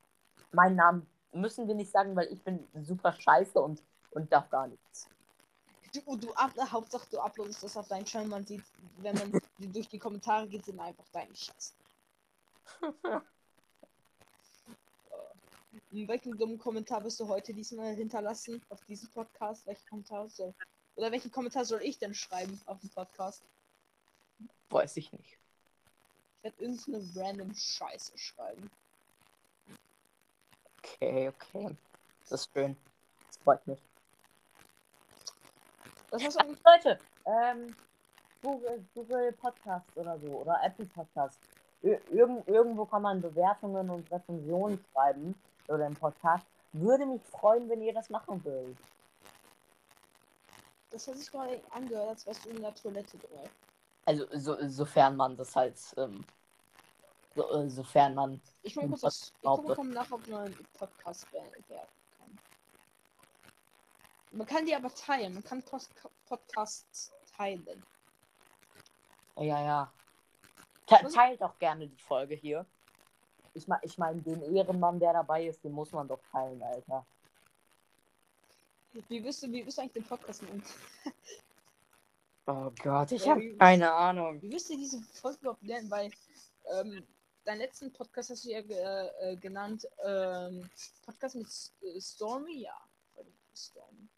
Meinen Namen müssen wir nicht sagen, weil ich bin super scheiße und, und darf gar nichts. Du, du up, Hauptsache du uploadest das auf deinen Channel. Man sieht, wenn man durch die Kommentare geht, sind einfach deine Scheiße. Welchen dummen Kommentar wirst du heute diesmal hinterlassen auf diesem Podcast? Welchen Kommentar soll oder welchen Kommentar soll ich denn schreiben auf dem Podcast? Weiß ich nicht. Ich werde irgendeine random Scheiße schreiben. Okay, okay. Das ist schön. Das freut mich. Das war's eigentlich. Leute, ähm, Google, Google Podcast oder so oder Apple Podcast. Ir irgend, irgendwo kann man Bewertungen und Rezensionen schreiben oder im Podcast. Würde mich freuen, wenn ihr das machen würdet. Das hat sich gerade angehört, als wärst du in der Toilette drin. Also so, sofern man das halt, ähm, so, äh, sofern man Ich gucke Hm, kurz, was ich gucke mal nach, ob man einen Podcast werden kann. Man kann die aber teilen. Man kann Post Podcasts teilen. Ja, ja. Te teilt doch gerne die Folge hier. Ich meine, ich mein, den Ehrenmann, der dabei ist, den muss man doch teilen, Alter. Wie wirst du, wie wirst du eigentlich den Podcast nennen? Oh Gott, ich habe keine Ahnung. Wie wirst du diese Folge überhaupt nennen? Weil ähm, deinen letzten Podcast hast du ja ge äh, genannt ähm, Podcast mit äh, Stormy, ja. Stormy.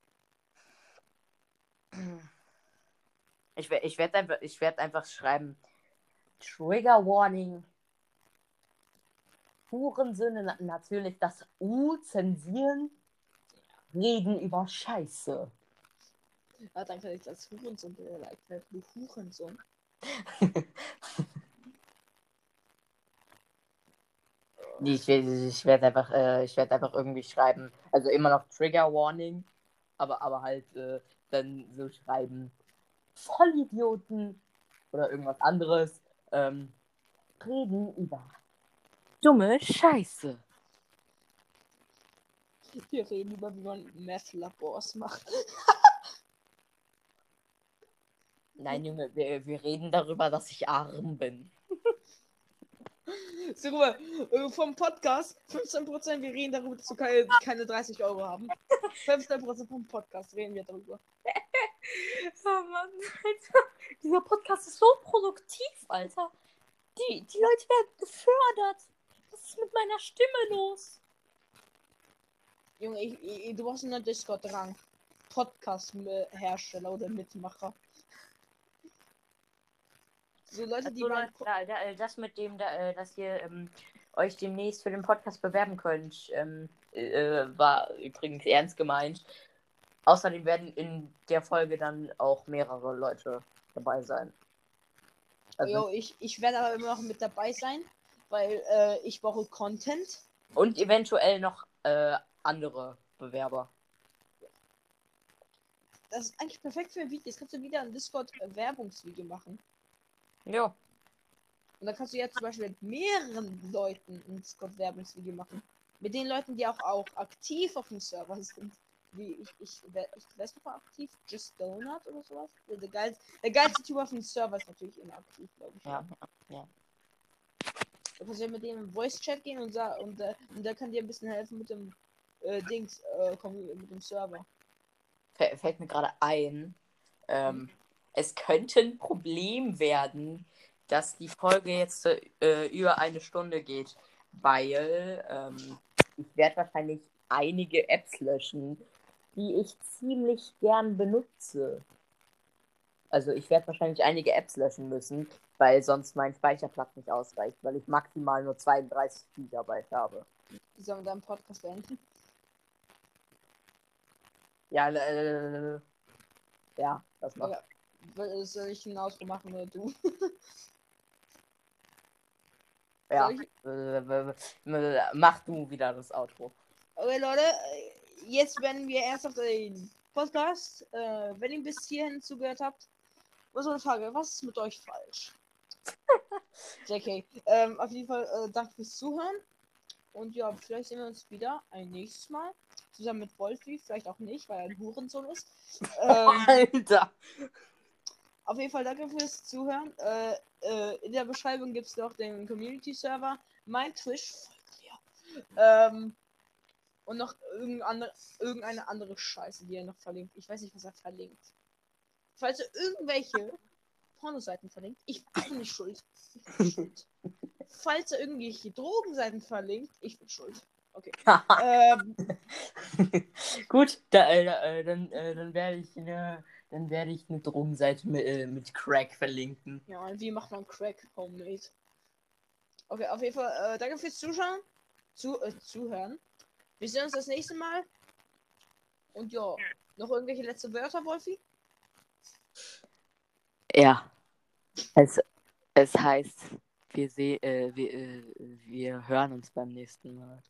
Ich, ich werde einfach, ich werd einfach schreiben: Trigger Warning. Hurensöhne, na natürlich das U zensieren. Reden über Scheiße. Ah, danke, dass ich als Hurensohn beleidigt werde. Du Hurensohn. Nee, ich, ich werde einfach, äh, ich werde einfach irgendwie schreiben. Also immer noch Trigger Warning, aber, aber halt äh, dann so schreiben. Vollidioten oder irgendwas anderes. Ähm, reden über dumme Scheiße. Wir reden über, wie man Meth-Labors macht. Nein, Junge, wir, wir reden darüber, dass ich arm bin. So, guck mal, äh, vom Podcast 15%, wir reden darüber, dass wir keine, keine 30 Euro haben. 15% vom Podcast reden wir darüber. Oh Mann, Alter. Dieser Podcast ist so produktiv, Alter. Die, die Leute werden gefördert. Was ist mit meiner Stimme los? Junge, ich, ich, du brauchst einen Discord-Rang. Podcast-Hersteller oder Mitmacher. So Leute, die meinen Leute, da, da, das mit dem, da, äh, dass ihr ähm, euch demnächst für den Podcast bewerben könnt, ähm, äh, war übrigens ernst gemeint. Außerdem werden in der Folge dann auch mehrere Leute dabei sein. Also, Jo, ich, ich werde aber immer noch mit dabei sein, weil äh, ich brauche Content. Und eventuell noch äh, andere Bewerber. Das ist eigentlich perfekt für ein Video. Jetzt kannst du wieder ein Discord-Werbungsvideo machen. Ja. Und dann kannst du ja zum Beispiel mit mehreren Leuten ein Discord-Werbungsvideo machen. Mit den Leuten, die auch, auch aktiv auf dem Server sind. Wie ich, ich, ich weiß noch mal aktiv, Just Donut oder sowas. Der, geilste, der geilste Typ auf dem Server ist natürlich immer aktiv, glaube ich. Ja. Du kannst ja mit dem im Voice-Chat gehen und, sa- und, äh, und der kann dir ein bisschen helfen mit dem äh, Dings, äh, mit dem Server. Fä- Fällt mir gerade ein. Ähm, es könnte ein Problem werden, dass die Folge jetzt äh, über eine Stunde geht, weil ähm, ich werde wahrscheinlich einige Apps löschen, die ich ziemlich gern benutze. Also ich werde wahrscheinlich einige Apps löschen müssen, weil sonst mein Speicherplatz nicht ausreicht, weil ich maximal nur 32 Gigabyte habe. Die sollen deinen Podcast beenden. Ja, äh, ja, das macht. Ja. Soll ich ein Outro machen oder du? Ja, ich- mach du wieder das Outro. Okay, Leute, äh, jetzt werden wir ernsthaft den Podcast. Äh, wenn ihr bis hierhin zugehört habt, was ist eine Frage? Was ist mit euch falsch? JK. Ähm, auf jeden Fall äh, danke fürs Zuhören. Und ja, vielleicht sehen wir uns wieder ein nächstes Mal. Zusammen mit Wolfi, vielleicht auch nicht, weil er ein Hurensohn ist. Ähm, Alter. Auf jeden Fall danke fürs Zuhören. Äh, äh, in der Beschreibung gibt es noch den Community-Server, mein Twitch, folgt mir. Ähm, und noch irgendeine andere, Scheiße, die er noch verlinkt. Ich weiß nicht, was er verlinkt. Falls er irgendwelche Pornoseiten verlinkt, ich bin nicht schuld. Ich bin schuld. Falls er irgendwelche Drogenseiten verlinkt, ich bin schuld. Okay. Ähm, Gut, da, äh, da, äh, dann, äh, dann werde ich eine, dann werde ich eine Drogenseite mit, äh, mit Crack verlinken. Ja, und wie macht man Crack Homemade? Okay, auf jeden Fall, äh, danke fürs Zuschauen. Zu, äh, zuhören. Wir sehen uns das nächste Mal. Und ja, noch irgendwelche letzte Wörter, Wolfi? Ja. Es, es heißt, wir, seh, äh, wir, äh, wir hören uns beim nächsten Mal.